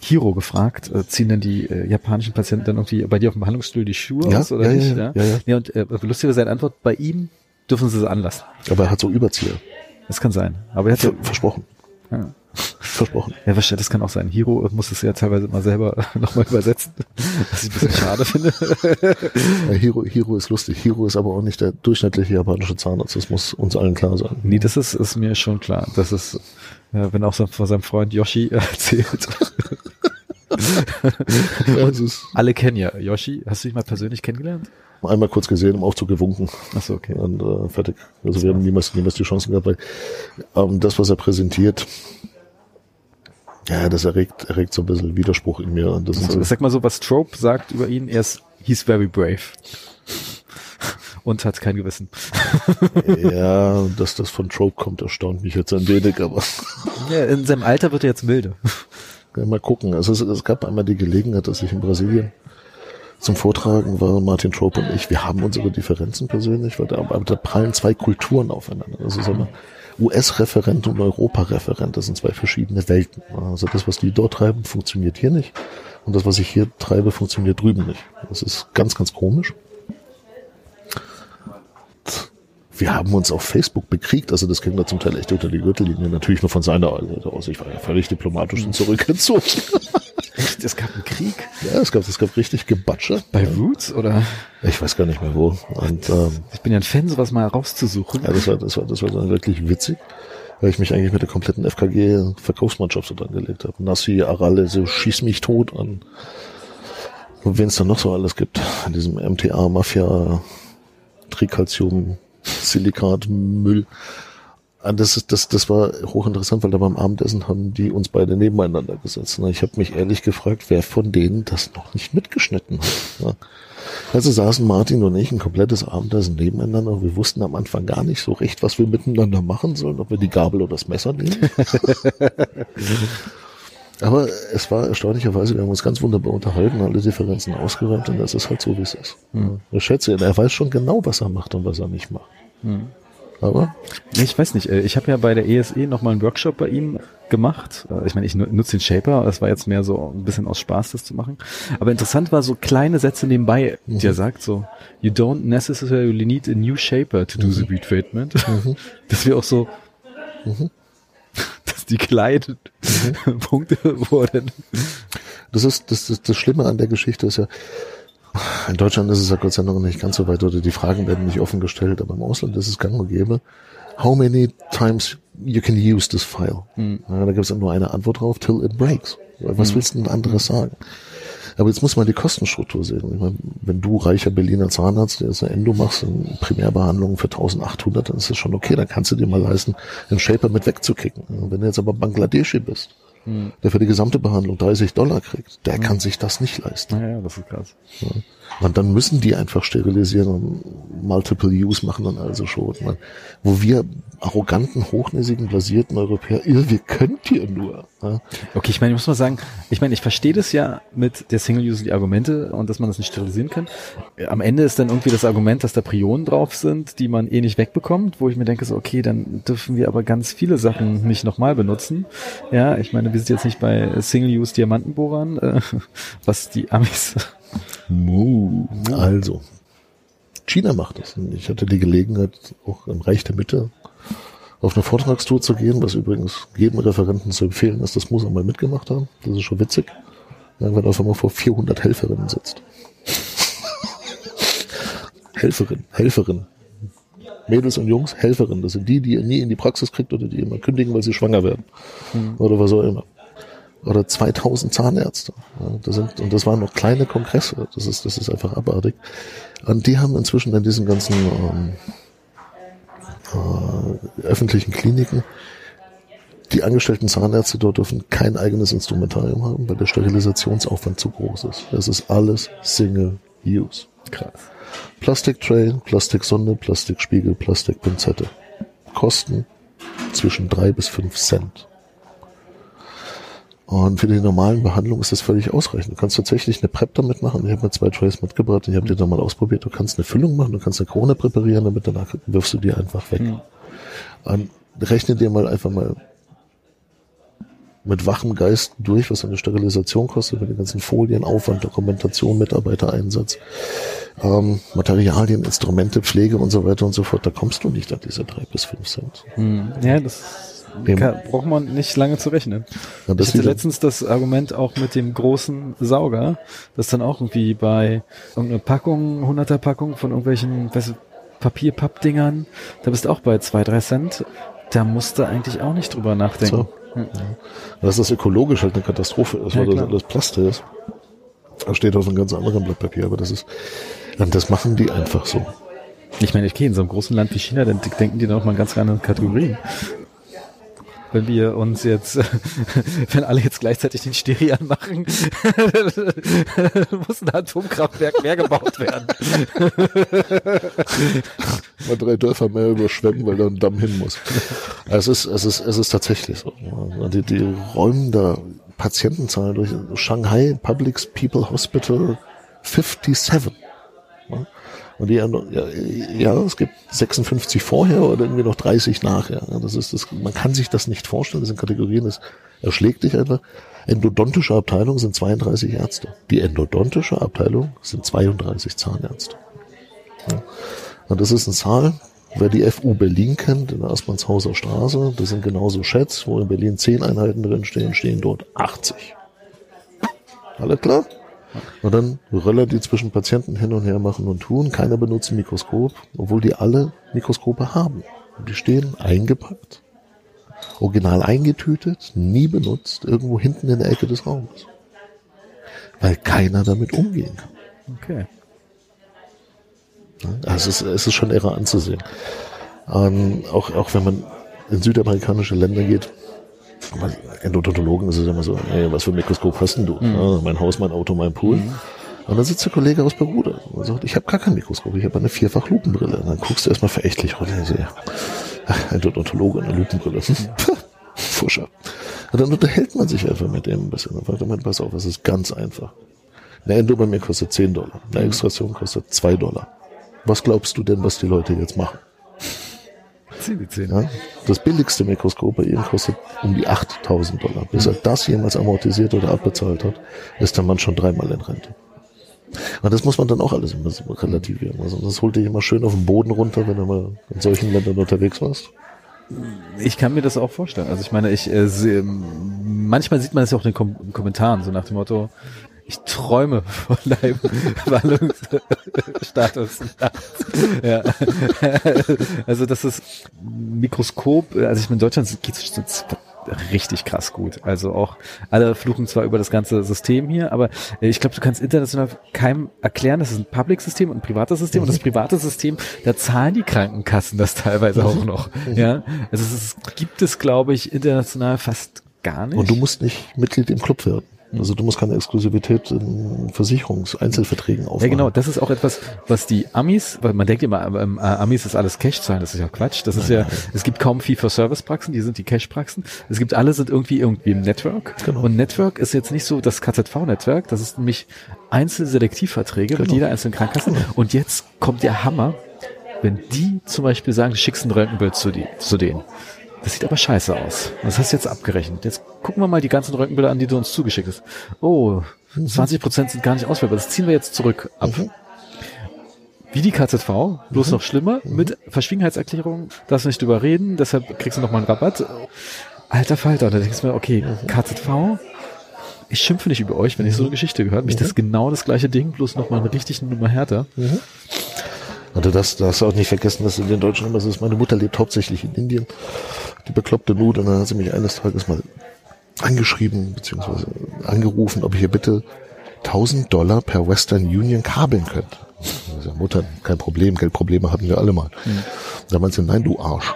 Speaker 1: Hiro gefragt, äh, ziehen denn die äh, japanischen Patienten dann irgendwie bei dir auf dem Behandlungsstuhl die Schuhe
Speaker 2: ja,
Speaker 1: aus oder
Speaker 2: ja,
Speaker 1: nicht?
Speaker 2: Ja, ja, ja.
Speaker 1: ja. und äh, lustiger seine Antwort, bei ihm dürfen sie es anlassen.
Speaker 2: Aber er hat so Überzieher.
Speaker 1: Das kann sein. Aber er hat
Speaker 2: Ver versprochen.
Speaker 1: Ja.
Speaker 2: Versprochen.
Speaker 1: Ja, das kann auch sein. Hiro muss es ja teilweise mal selber nochmal übersetzen, was ich ein bisschen schade finde.
Speaker 2: Ja, Hiro, Hiro ist lustig. Hiro ist aber auch nicht der durchschnittliche japanische Zahnarzt. Das muss uns allen klar sein.
Speaker 1: Nee, das ist, ist mir schon klar. Das ist, wenn auch von seinem Freund Yoshi erzählt. Alle kennen ja Yoshi. Hast du dich mal persönlich kennengelernt?
Speaker 2: Einmal kurz gesehen, im Aufzug gewunken.
Speaker 1: Ach so, okay.
Speaker 2: Und äh, fertig. Also wir haben niemals, niemals die Chancen gehabt, weil ähm, das, was er präsentiert, ja, das erregt, erregt so ein bisschen Widerspruch in mir. Das
Speaker 1: also,
Speaker 2: so,
Speaker 1: sag mal so, was Trope sagt über ihn, er ist, he's very brave. Und hat kein Gewissen.
Speaker 2: ja, dass das von Trope kommt, erstaunt mich jetzt ein wenig, aber.
Speaker 1: Ja, in seinem Alter wird er jetzt milde.
Speaker 2: Mal gucken. Also es, es gab einmal die Gelegenheit, dass ich in Brasilien zum Vortragen war Martin Trope und ich. Wir haben unsere Differenzen persönlich, weil da, aber da prallen zwei Kulturen aufeinander. Also sagen wir, US-Referent und Europa-Referent, das sind zwei verschiedene Welten. Also das, was die dort treiben, funktioniert hier nicht. Und das, was ich hier treibe, funktioniert drüben nicht. Das ist ganz, ganz komisch. Wir haben uns auf Facebook bekriegt, also das ging da zum Teil echt unter die Gürtellinie, natürlich nur von seiner Seite aus. Ich war ja völlig diplomatisch und zurückgezogen.
Speaker 1: Echt? Es gab einen Krieg?
Speaker 2: Ja, es gab, es gab richtig Gebatsche.
Speaker 1: Bei Roots oder?
Speaker 2: Ich weiß gar nicht mehr wo. Und, ähm,
Speaker 1: ich bin ja ein Fan, sowas mal rauszusuchen.
Speaker 2: Ja, das war, das war, das war dann wirklich witzig, weil ich mich eigentlich mit der kompletten FKG-Verkaufsmannschaft so dran gelegt habe. Nassi, Aralle, so schieß mich tot an. Und wen es dann noch so alles gibt, in diesem MTA-Mafia, das, ist, das, das war hochinteressant, weil da beim Abendessen haben die uns beide nebeneinander gesetzt. Ich habe mich ehrlich gefragt, wer von denen das noch nicht mitgeschnitten hat. Also saßen Martin und ich ein komplettes Abendessen nebeneinander. Wir wussten am Anfang gar nicht so recht, was wir miteinander machen sollen, ob wir die Gabel oder das Messer nehmen. Aber es war erstaunlicherweise, wir haben uns ganz wunderbar unterhalten, alle Differenzen ausgeräumt und das ist halt so, wie es ist. Mhm. Ich schätze, er weiß schon genau, was er macht und was er nicht macht. Mhm. Aber?
Speaker 1: Ich weiß nicht. Äh, ich habe ja bei der ESE nochmal einen Workshop bei ihm gemacht. Äh, ich meine, ich nutze den Shaper. Das war jetzt mehr so ein bisschen aus Spaß, das zu machen. Aber interessant war so kleine Sätze nebenbei, die er mhm. sagt so, you don't necessarily need a new Shaper to do mhm. the retreatment. Mhm. Das wäre auch so, mhm. dass die kleinen mhm. Punkte wurden.
Speaker 2: Das ist, das, das, das Schlimme an der Geschichte ist ja, in Deutschland ist es ja Gott sei Dank noch nicht ganz so weit oder die Fragen werden nicht offen gestellt, aber im Ausland ist es gang und gäbe. How many times you can use this file? Mhm. Ja, da gibt es nur eine Antwort drauf, till it breaks. Was mhm. willst du denn anderes sagen? Aber jetzt muss man die Kostenstruktur sehen. Ich meine, wenn du reicher Berliner Zahnarzt, der jetzt eine Endo machst, eine Primärbehandlung für 1800, dann ist das schon okay. Dann kannst du dir mal leisten, einen Shaper mit wegzukicken. Wenn du jetzt aber Bangladeschi bist, hm. der für die gesamte Behandlung 30 Dollar kriegt, der hm. kann sich das nicht leisten.
Speaker 1: Naja, das ist krass.
Speaker 2: Ja. Und dann müssen die einfach sterilisieren und Multiple Use machen dann also schon. Man, wo wir arroganten, hochnäsigen, blasierten Europäer, ihr, wir könnt ihr nur. Ja?
Speaker 1: Okay, ich meine, ich muss mal sagen, ich meine, ich verstehe das ja mit der Single-Use die Argumente und dass man das nicht sterilisieren kann. Am Ende ist dann irgendwie das Argument, dass da Prionen drauf sind, die man eh nicht wegbekommt, wo ich mir denke, so, okay, dann dürfen wir aber ganz viele Sachen nicht nochmal benutzen. Ja, ich meine, wir sind jetzt nicht bei Single-Use Diamantenbohrern, äh, was die Amis
Speaker 2: Also, China macht das. Ich hatte die Gelegenheit, auch im Reich der Mitte auf eine Vortragstour zu gehen, was übrigens jedem Referenten zu empfehlen ist, das muss er mal mitgemacht haben. Das ist schon witzig. Wenn man auf einmal vor 400 Helferinnen sitzt. Helferin, Helferin. Mädels und Jungs, Helferin. Das sind die, die ihr nie in die Praxis kriegt oder die immer kündigen, weil sie schwanger werden. Mhm. Oder was auch immer oder 2000 Zahnärzte. Ja, das sind, und das waren noch kleine Kongresse. Das ist, das ist einfach abartig. Und die haben inzwischen in diesen ganzen ähm, äh, öffentlichen Kliniken die angestellten Zahnärzte dort dürfen kein eigenes Instrumentarium haben, weil der Sterilisationsaufwand zu groß ist. Das ist alles Single Use. Krass. Plastiktray, Plastiksonde, Plastikspiegel, Plastikpinzette. Kosten zwischen drei bis fünf Cent. Und für die normalen Behandlungen ist das völlig ausreichend. Du kannst tatsächlich eine Prep damit machen. Ich habe mir zwei Trays mitgebracht. Ich habe die dann mal ausprobiert. Du kannst eine Füllung machen, du kannst eine Krone präparieren, damit danach wirfst du die einfach weg. Mhm. Und rechne dir mal einfach mal mit wachem Geist durch, was eine Sterilisation kostet, mit den ganzen Folien, Aufwand, Dokumentation, Mitarbeitereinsatz, ähm, Materialien, Instrumente, Pflege und so weiter und so fort. Da kommst du nicht an diese drei bis fünf Cent.
Speaker 1: Hm. Ja, das kann, braucht man nicht lange zu rechnen. Ja, ich hatte letztens das Argument auch mit dem großen Sauger, das dann auch irgendwie bei irgendeiner Packung, 100er Packung von irgendwelchen weißt du, Papierpappdingern, da bist du auch bei zwei drei Cent. Da musst du eigentlich auch nicht drüber nachdenken. So.
Speaker 2: Ja. Dass das ökologisch halt eine Katastrophe ist, ja, weil das alles Plastik ist. Da steht auf einem ganz anderen Blatt Papier, aber das ist, das machen die einfach so.
Speaker 1: Ich meine, ich gehe in so einem großen Land wie China, dann denken die dann auch mal ganz andere Kategorien wenn wir uns jetzt, wenn alle jetzt gleichzeitig den Steri anmachen, muss ein Atomkraftwerk mehr gebaut werden.
Speaker 2: Mal drei Dörfer mehr überschwemmen, weil da ein Damm hin muss. Es ist, es ist, es ist tatsächlich so. Die, die räumen da Patientenzahlen durch Shanghai Public People Hospital 57. Und die, ja, ja, es gibt 56 vorher oder irgendwie noch 30 nachher. Das ist das, man kann sich das nicht vorstellen. Das sind Kategorien, das erschlägt dich einfach. Endodontische Abteilung sind 32 Ärzte. Die endodontische Abteilung sind 32 Zahnärzte. Ja. Und das ist eine Zahl, wer die FU Berlin kennt, in der Aspernshauser Straße, das sind genauso Schätz, wo in Berlin 10 Einheiten drin stehen, stehen dort 80. Alles klar? Und dann Röller, die zwischen Patienten hin und her machen und tun. Keiner benutzt ein Mikroskop, obwohl die alle Mikroskope haben. Und die stehen eingepackt, original eingetütet, nie benutzt, irgendwo hinten in der Ecke des Raumes. Weil keiner damit umgehen kann.
Speaker 1: Okay.
Speaker 2: Also es ist, es ist schon irre anzusehen. Ähm, auch, auch wenn man in südamerikanische Länder geht, aber Endodontologen ist es immer so, hey, was für ein Mikroskop hast denn du? Mhm. Ja, mein Haus, mein Auto, mein Pool. Mhm. Und dann sitzt der Kollege aus Peruda und sagt, ich habe gar kein Mikroskop, ich habe eine Vierfach-Lupenbrille. Und dann guckst du erstmal verächtlich runter ach, ein Odontologe, eine Lupenbrille. Fuscher. Und dann unterhält man sich einfach mit dem ein bisschen und sagt, man, pass auf, es ist ganz einfach. Eine Endo bei mir kostet 10 Dollar, eine mhm. Extraktion kostet 2 Dollar. Was glaubst du denn, was die Leute jetzt machen? Ja, das billigste Mikroskop bei ihm kostet um die 8000 Dollar. Bis er das jemals amortisiert oder abbezahlt hat, ist der Mann schon dreimal in Rente. Und das muss man dann auch alles immer relativieren. Also das holt dich immer schön auf den Boden runter, wenn du mal in solchen Ländern unterwegs warst.
Speaker 1: Ich kann mir das auch vorstellen. Also ich meine, ich äh, manchmal sieht man es ja auch in den Kom Kommentaren, so nach dem Motto, ich träume von deinem Ballungsstatus. ja. Also das ist Mikroskop, also ich meine, in Deutschland geht es richtig krass gut. Also auch alle fluchen zwar über das ganze System hier, aber äh, ich glaube, du kannst international keinem erklären, das ist ein Public-System und ein privates System und das private System, da zahlen die Krankenkassen das teilweise auch noch. Ja, also es gibt es, glaube ich, international fast gar nicht.
Speaker 2: Und du musst nicht Mitglied im Club werden. Also du musst keine Exklusivität in Versicherungseinzelverträgen aufbauen.
Speaker 1: Ja, genau. Das ist auch etwas, was die Amis, weil man denkt immer, ähm, äh, Amis ist alles Cash-Zahlen. Das ist ja Quatsch. Das ist ja, es gibt kaum Fee-for-Service-Praxen. Die sind die Cash-Praxen. Es gibt alle sind irgendwie irgendwie im Network.
Speaker 2: Genau.
Speaker 1: Und Network ist jetzt nicht so das KZV-Network. Das ist nämlich Einzelselektivverträge mit
Speaker 2: Genau.
Speaker 1: jeder einzelnen Krankenkasse. Und jetzt kommt der Hammer, wenn die zum Beispiel sagen, du schickst ein Röntgenbild zu, die, zu denen. Das sieht aber scheiße aus. Das hast du jetzt abgerechnet. Jetzt gucken wir mal die ganzen Röntgenbilder an, die du uns zugeschickt hast. Oh, 20 Prozent sind gar nicht auswertbar. Das ziehen wir jetzt zurück ab. Wie die KZV, bloß noch schlimmer, mit Verschwiegenheitserklärung, darfst du nicht drüber reden, deshalb kriegst du noch mal einen Rabatt. Alter Falter, und da denkst du mir, okay, KZV, ich schimpfe nicht über euch, wenn ich so eine Geschichte gehört, mich das genau das gleiche Ding, bloß noch mal eine richtig Nummer härter.
Speaker 2: Du darfst, darfst auch nicht vergessen, dass in den Deutschen immer so ist, meine Mutter lebt hauptsächlich in Indien, die bekloppte Nut, und dann hat sie mich eines Tages mal angeschrieben, beziehungsweise angerufen, ob ich ihr bitte 1000 Dollar per Western Union kabeln könnte. Ich sag, Mutter, kein Problem, Geldprobleme hatten wir alle mal. Da meinte sie, nein, du Arsch.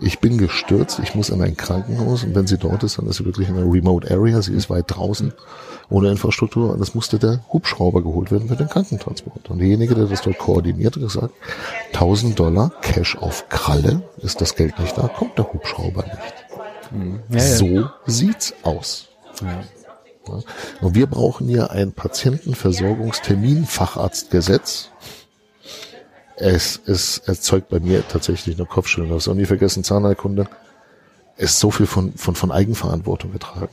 Speaker 2: Ich bin gestürzt, ich muss in ein Krankenhaus und wenn sie dort ist, dann ist sie wirklich in einer remote area, sie ist weit draußen, ohne Infrastruktur und es musste der Hubschrauber geholt werden für den Krankentransport. Und derjenige, der das dort koordiniert, hat gesagt, 1000 Dollar Cash auf Kralle, ist das Geld nicht da, kommt der Hubschrauber nicht.
Speaker 1: Ja, ja.
Speaker 2: So sieht's aus.
Speaker 1: Ja.
Speaker 2: Und wir brauchen hier ein Patientenversorgungsterminfacharztgesetz. Es, es erzeugt bei mir tatsächlich eine Kopfschütteln. Das auch nie vergessen, Zahnheilkunde ist so viel von, von, von Eigenverantwortung getragen.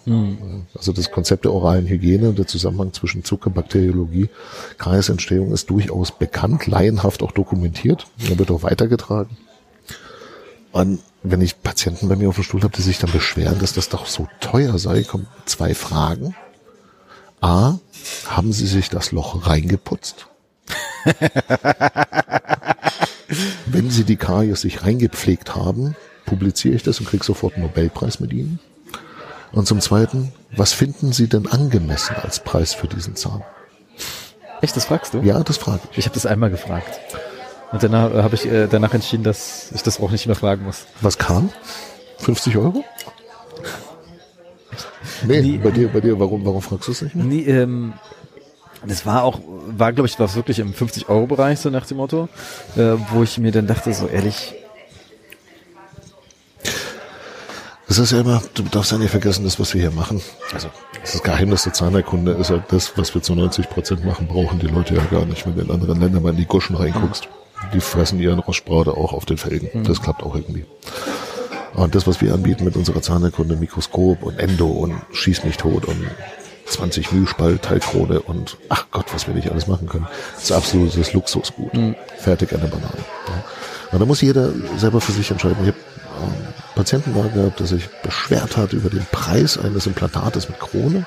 Speaker 2: Also das Konzept der oralen Hygiene und der Zusammenhang zwischen Zuckerbakteriologie, Kreisentstehung ist durchaus bekannt, laienhaft auch dokumentiert. Er wird auch weitergetragen. Und wenn ich Patienten bei mir auf dem Stuhl habe, die sich dann beschweren, dass das doch so teuer sei, kommen zwei Fragen. A, haben sie sich das Loch reingeputzt? wenn sie die Karies sich reingepflegt haben, publiziere ich das und kriege sofort einen Nobelpreis mit ihnen. Und zum Zweiten, was finden Sie denn angemessen als Preis für diesen Zahn?
Speaker 1: Echt, das fragst du?
Speaker 2: Ja, das frage ich.
Speaker 1: Ich habe das einmal gefragt. Und danach äh, habe ich äh, danach entschieden, dass ich das auch nicht mehr fragen muss.
Speaker 2: Was kam? 50 Euro? Nee,
Speaker 1: Nie-
Speaker 2: bei dir, bei dir, warum, warum fragst du es nicht mehr?
Speaker 1: Nee, ähm, das war auch, war glaube ich, war wirklich im 50-Euro-Bereich, so nach dem Motto, äh, wo ich mir dann dachte, so ehrlich,
Speaker 2: Das ist ja immer, du darfst ja nicht vergessen, das, was wir hier machen. Also, das ist das Geheimnis der Zahnheilkunde, ist halt das, was wir zu 90 Prozent machen, brauchen die Leute ja gar nicht. Wenn du in anderen Ländern mal in die Goschen reinguckst, die fressen ihren Rostbraude auch auf den Felgen. Das klappt auch irgendwie. Und das, was wir anbieten mit unserer Zahnheilkunde, Mikroskop und Endo und Schieß mich tot und 20 Mühlspalt, Teilkrone und ach Gott, was wir nicht alles machen können, ist absolutes Luxusgut. Fertig an der Banane. Ja. Und da muss jeder selber für sich entscheiden. Ich habe ähm, Patienten da gehabt, der sich beschwert hat über den Preis eines Implantates mit Krone.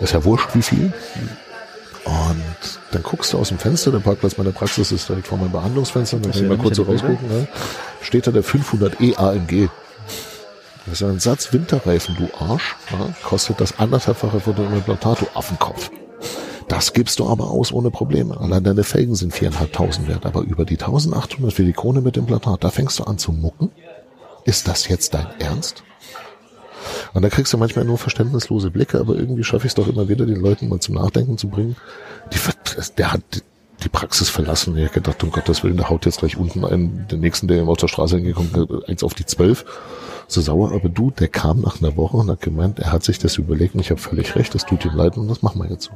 Speaker 2: Ist ja wurscht, wie viel. Und dann guckst du aus dem Fenster, der Parkplatz meiner Praxis ist direkt vor meinem Behandlungsfenster, dann kann ich mal kurz so rausgucken. Ne? Steht da der 500e AMG. Das ist ein Satz Winterreifen, du Arsch. Ja? Kostet das anderthalbfache von deinem Implantat, du Affenkopf. Das gibst du aber aus ohne Probleme. Allein deine Felgen sind 4.500 wert, aber über die 1.800 für die Krone mit Implantat, da fängst du an zu mucken. Ist das jetzt dein Ernst? Und da kriegst du manchmal nur verständnislose Blicke, aber irgendwie schaffe ich es doch immer wieder, den Leuten mal zum Nachdenken zu bringen. Die, der hat die- Praxis verlassen. Ich hab gedacht, um Gottes Willen, der haut jetzt gleich unten einen, den nächsten, der ihm auf der Straße hingekommen ist, eins auf die zwölf. So sauer, aber du, der kam nach einer Woche und hat gemeint, er hat sich das überlegt und ich habe völlig recht, das tut ihm leid und das machen wir jetzt so.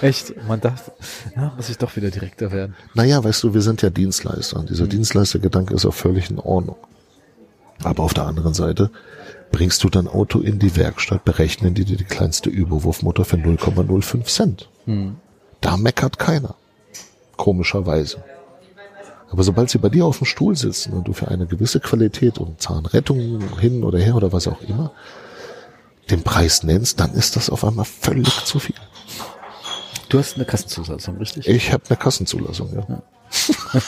Speaker 1: echt, man dachte, ja, muss ich doch wieder direkter werden.
Speaker 2: Naja, weißt du, wir sind ja Dienstleister. Und dieser Dienstleistergedanke ist auch völlig in Ordnung. Aber auf der anderen Seite bringst du dein Auto in die Werkstatt, berechnen die dir die kleinste Überwurfmutter für 0,05 Cent. Da meckert keiner. Komischerweise. Aber sobald sie bei dir auf dem Stuhl sitzen und du für eine gewisse Qualität und Zahnrettung hin oder her oder was auch immer den Preis nennst, dann ist das auf einmal völlig zu viel.
Speaker 1: Du hast eine Kassenzulassung, richtig?
Speaker 2: Ich habe eine Kassenzulassung, ja.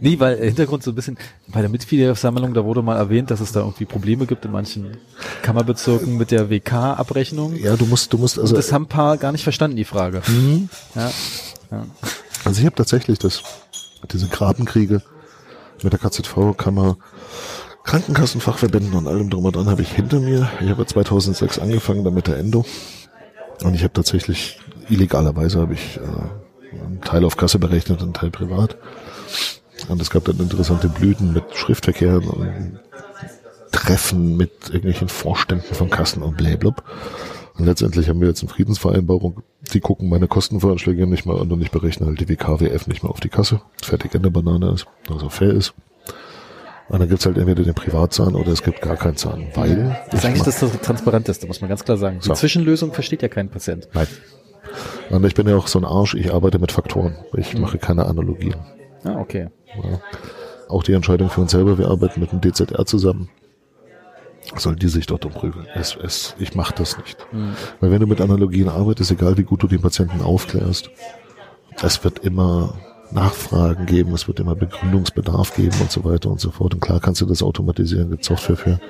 Speaker 1: nee, weil Hintergrund so ein bisschen, bei der Mitgliederversammlung, da wurde mal erwähnt, dass es da irgendwie Probleme gibt in manchen Kammerbezirken mit der WK-Abrechnung.
Speaker 2: Ja, du musst, du musst
Speaker 1: also. Und das haben ein paar gar nicht verstanden, die Frage. Mhm. Ja,
Speaker 2: ja. Also ich habe tatsächlich das, diese Grabenkriege mit der KZV-Kammer, Krankenkassenfachverbänden und allem drum und dran habe ich hinter mir. Ich habe 2006 angefangen damit der Endo. Und ich habe tatsächlich, illegalerweise habe ich äh, einen Teil auf Kasse berechnet, einen Teil privat. Und es gab dann interessante Blüten mit Schriftverkehr und Treffen mit irgendwelchen Vorständen von Kassen und blablabla. Und letztendlich haben wir jetzt eine Friedensvereinbarung. Die gucken meine Kostenvoranschläge nicht mal an und ich berechne halt die WKWF nicht mehr auf die Kasse. Fertig in der Banane ist, also fair ist. Und dann gibt's halt entweder den Privatzahn oder es gibt gar keinen Zahn, weil...
Speaker 1: Das ist eigentlich das Transparenteste, muss man ganz klar sagen. Die so. Zwischenlösung versteht ja kein Patient.
Speaker 2: Nein. Und ich bin ja auch so ein Arsch, ich arbeite mit Faktoren. Ich mhm. mache keine Analogien.
Speaker 1: Ah, okay. Ja.
Speaker 2: Auch die Entscheidung für uns selber, wir arbeiten mit dem DZR zusammen. Soll die sich dort umprügeln. Es, es, ich mache das nicht. Mhm. Weil wenn du mit Analogien arbeitest, egal wie gut du den Patienten aufklärst, es wird immer Nachfragen geben, es wird immer Begründungsbedarf geben und so weiter und so fort. Und klar kannst du das automatisieren, gibt Software für.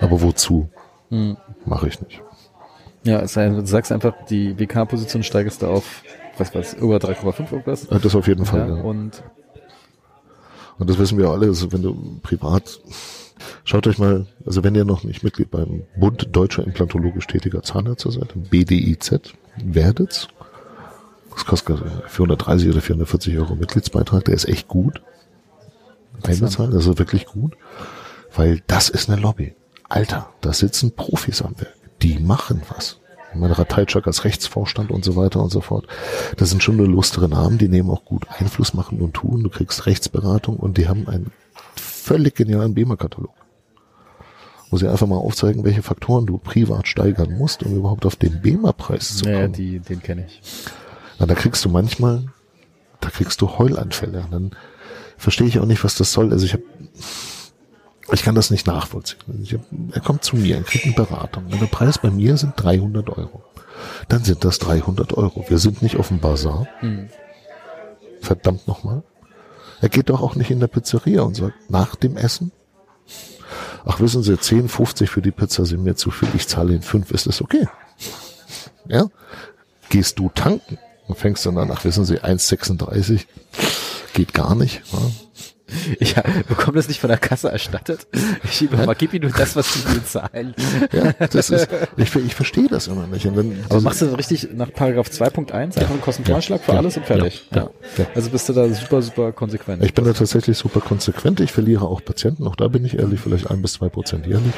Speaker 2: Aber wozu? Hm. Mache ich nicht.
Speaker 1: Ja, es sei, du sagst einfach, die WK-Position steigest du auf, was weiß, über 3,5 irgendwas.
Speaker 2: Das auf jeden Fall,
Speaker 1: ja. ja. Und,
Speaker 2: und das wissen wir alle, also wenn du privat, schaut euch mal, also wenn ihr noch nicht Mitglied beim Bund Deutscher Implantologisch Tätiger Zahnärzte seid, BDIZ, werdet's, das kostet 430 oder 440 Euro Mitgliedsbeitrag. Der ist echt gut. Einbezahlen, das ist wirklich gut. Weil das ist eine Lobby. Alter, da sitzen Profis am Werk. Die machen was. Ich meine, Rateitschak als Rechtsvorstand und so weiter und so fort. Das sind schon nur lustere Namen, die nehmen auch gut Einfluss machen und tun. Du kriegst Rechtsberatung und die haben einen völlig genialen BEMA-Katalog. Wo sie einfach mal aufzeigen, welche Faktoren du privat steigern musst, um überhaupt auf den BEMA-Preis zu kommen. Ja,
Speaker 1: die, den kenne ich.
Speaker 2: Na, da kriegst du manchmal, da kriegst du Heulanfälle. Dann verstehe ich auch nicht, was das soll. Also ich habe, ich kann das nicht nachvollziehen. Also hab, er kommt zu mir, er kriegt eine Beratung. Und der Preis bei mir sind 300 Euro. Dann sind das 300 Euro. Wir sind nicht auf dem Bazar. Hm. Verdammt nochmal. Er geht doch auch nicht in der Pizzeria und sagt, nach dem Essen, ach wissen Sie, 10, 50 für die Pizza sind mir zu viel, ich zahle Ihnen 5, ist das okay? Ja? Gehst du tanken? und fängst dann an, ach wissen Sie, 1,36 geht gar nicht. Ja.
Speaker 1: Ich bekomme das nicht von der Kasse erstattet. Ich mal, gib ihm nur das, was sie mir zahlen.
Speaker 2: Ja, das ist, ich, ich verstehe das immer nicht. Und
Speaker 1: wenn, Aber machst du das richtig nach Paragraph 2.1, einfach einen Kostenvoranschlag für ja, alles und fertig. Ja, ja, Also bist du da super, super konsequent.
Speaker 2: Ich bin da tatsächlich super konsequent. Ich verliere auch Patienten, auch da bin ich ehrlich, vielleicht ein bis zwei Prozent jährlich.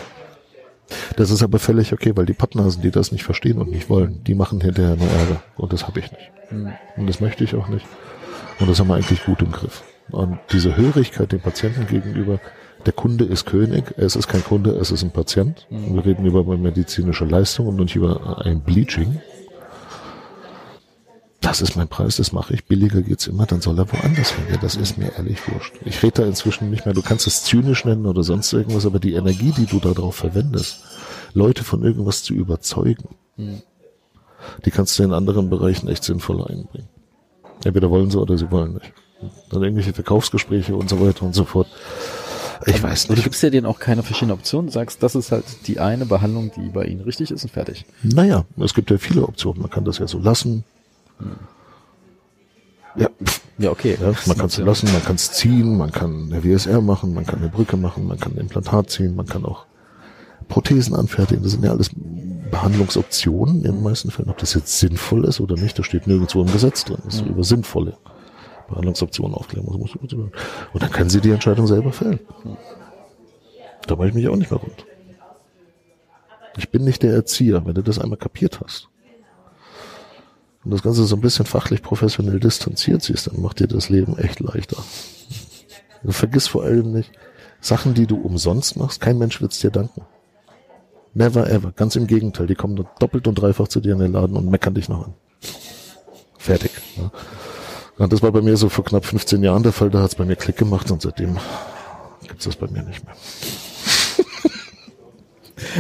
Speaker 2: Das ist aber völlig okay, weil die Pappnasen, die das nicht verstehen und nicht wollen, die machen hinterher nur Ärger. Und das habe ich nicht. Mhm. Und das möchte ich auch nicht. Und das haben wir eigentlich gut im Griff. Und diese Hörigkeit dem Patienten gegenüber, der Kunde ist König, es ist kein Kunde, es ist ein Patient. Mhm. Wir reden über medizinische Leistung und nicht über ein Bleaching das ist mein Preis, das mache ich, billiger geht's immer, dann soll er woanders hingehen. Das ist mir ehrlich wurscht. Ich rede da inzwischen nicht mehr, du kannst es zynisch nennen oder sonst irgendwas, aber die Energie, die du darauf verwendest, Leute von irgendwas zu überzeugen, mhm. die kannst du in anderen Bereichen echt sinnvoll einbringen. Entweder wollen sie oder sie wollen nicht. Dann irgendwelche Verkaufsgespräche und so weiter und so fort. Ich aber weiß nicht.
Speaker 1: Du gibst ja denen auch keine verschiedenen Optionen, sagst, das ist halt die eine Behandlung, die bei ihnen richtig ist und fertig.
Speaker 2: Naja, es gibt ja viele Optionen. Man kann das ja so lassen. Ja, ja okay. Ja, man kann es lassen, man kann es ziehen, man kann eine WSR machen, man kann eine Brücke machen, man kann ein Implantat ziehen, man kann auch Prothesen anfertigen. Das sind ja alles Behandlungsoptionen in den meisten Fällen. Ob das jetzt sinnvoll ist oder nicht, das steht nirgendwo im Gesetz drin. Das ist mhm. über sinnvolle Behandlungsoptionen aufklären. muss. Und dann können Sie die Entscheidung selber fällen. Da mache ich mich auch nicht mehr rund. Ich bin nicht der Erzieher, wenn du das einmal kapiert hast und das Ganze so ein bisschen fachlich professionell distanziert siehst, dann macht dir das Leben echt leichter. Du vergiss vor allem nicht, Sachen, die du umsonst machst, kein Mensch wird's dir danken. Never ever. Ganz im Gegenteil, die kommen doppelt und dreifach zu dir in den Laden und meckern dich noch an. Fertig. Ja. Und das war bei mir so vor knapp 15 Jahren der Fall, da hat's bei mir Klick gemacht und seitdem gibt's das bei mir nicht mehr.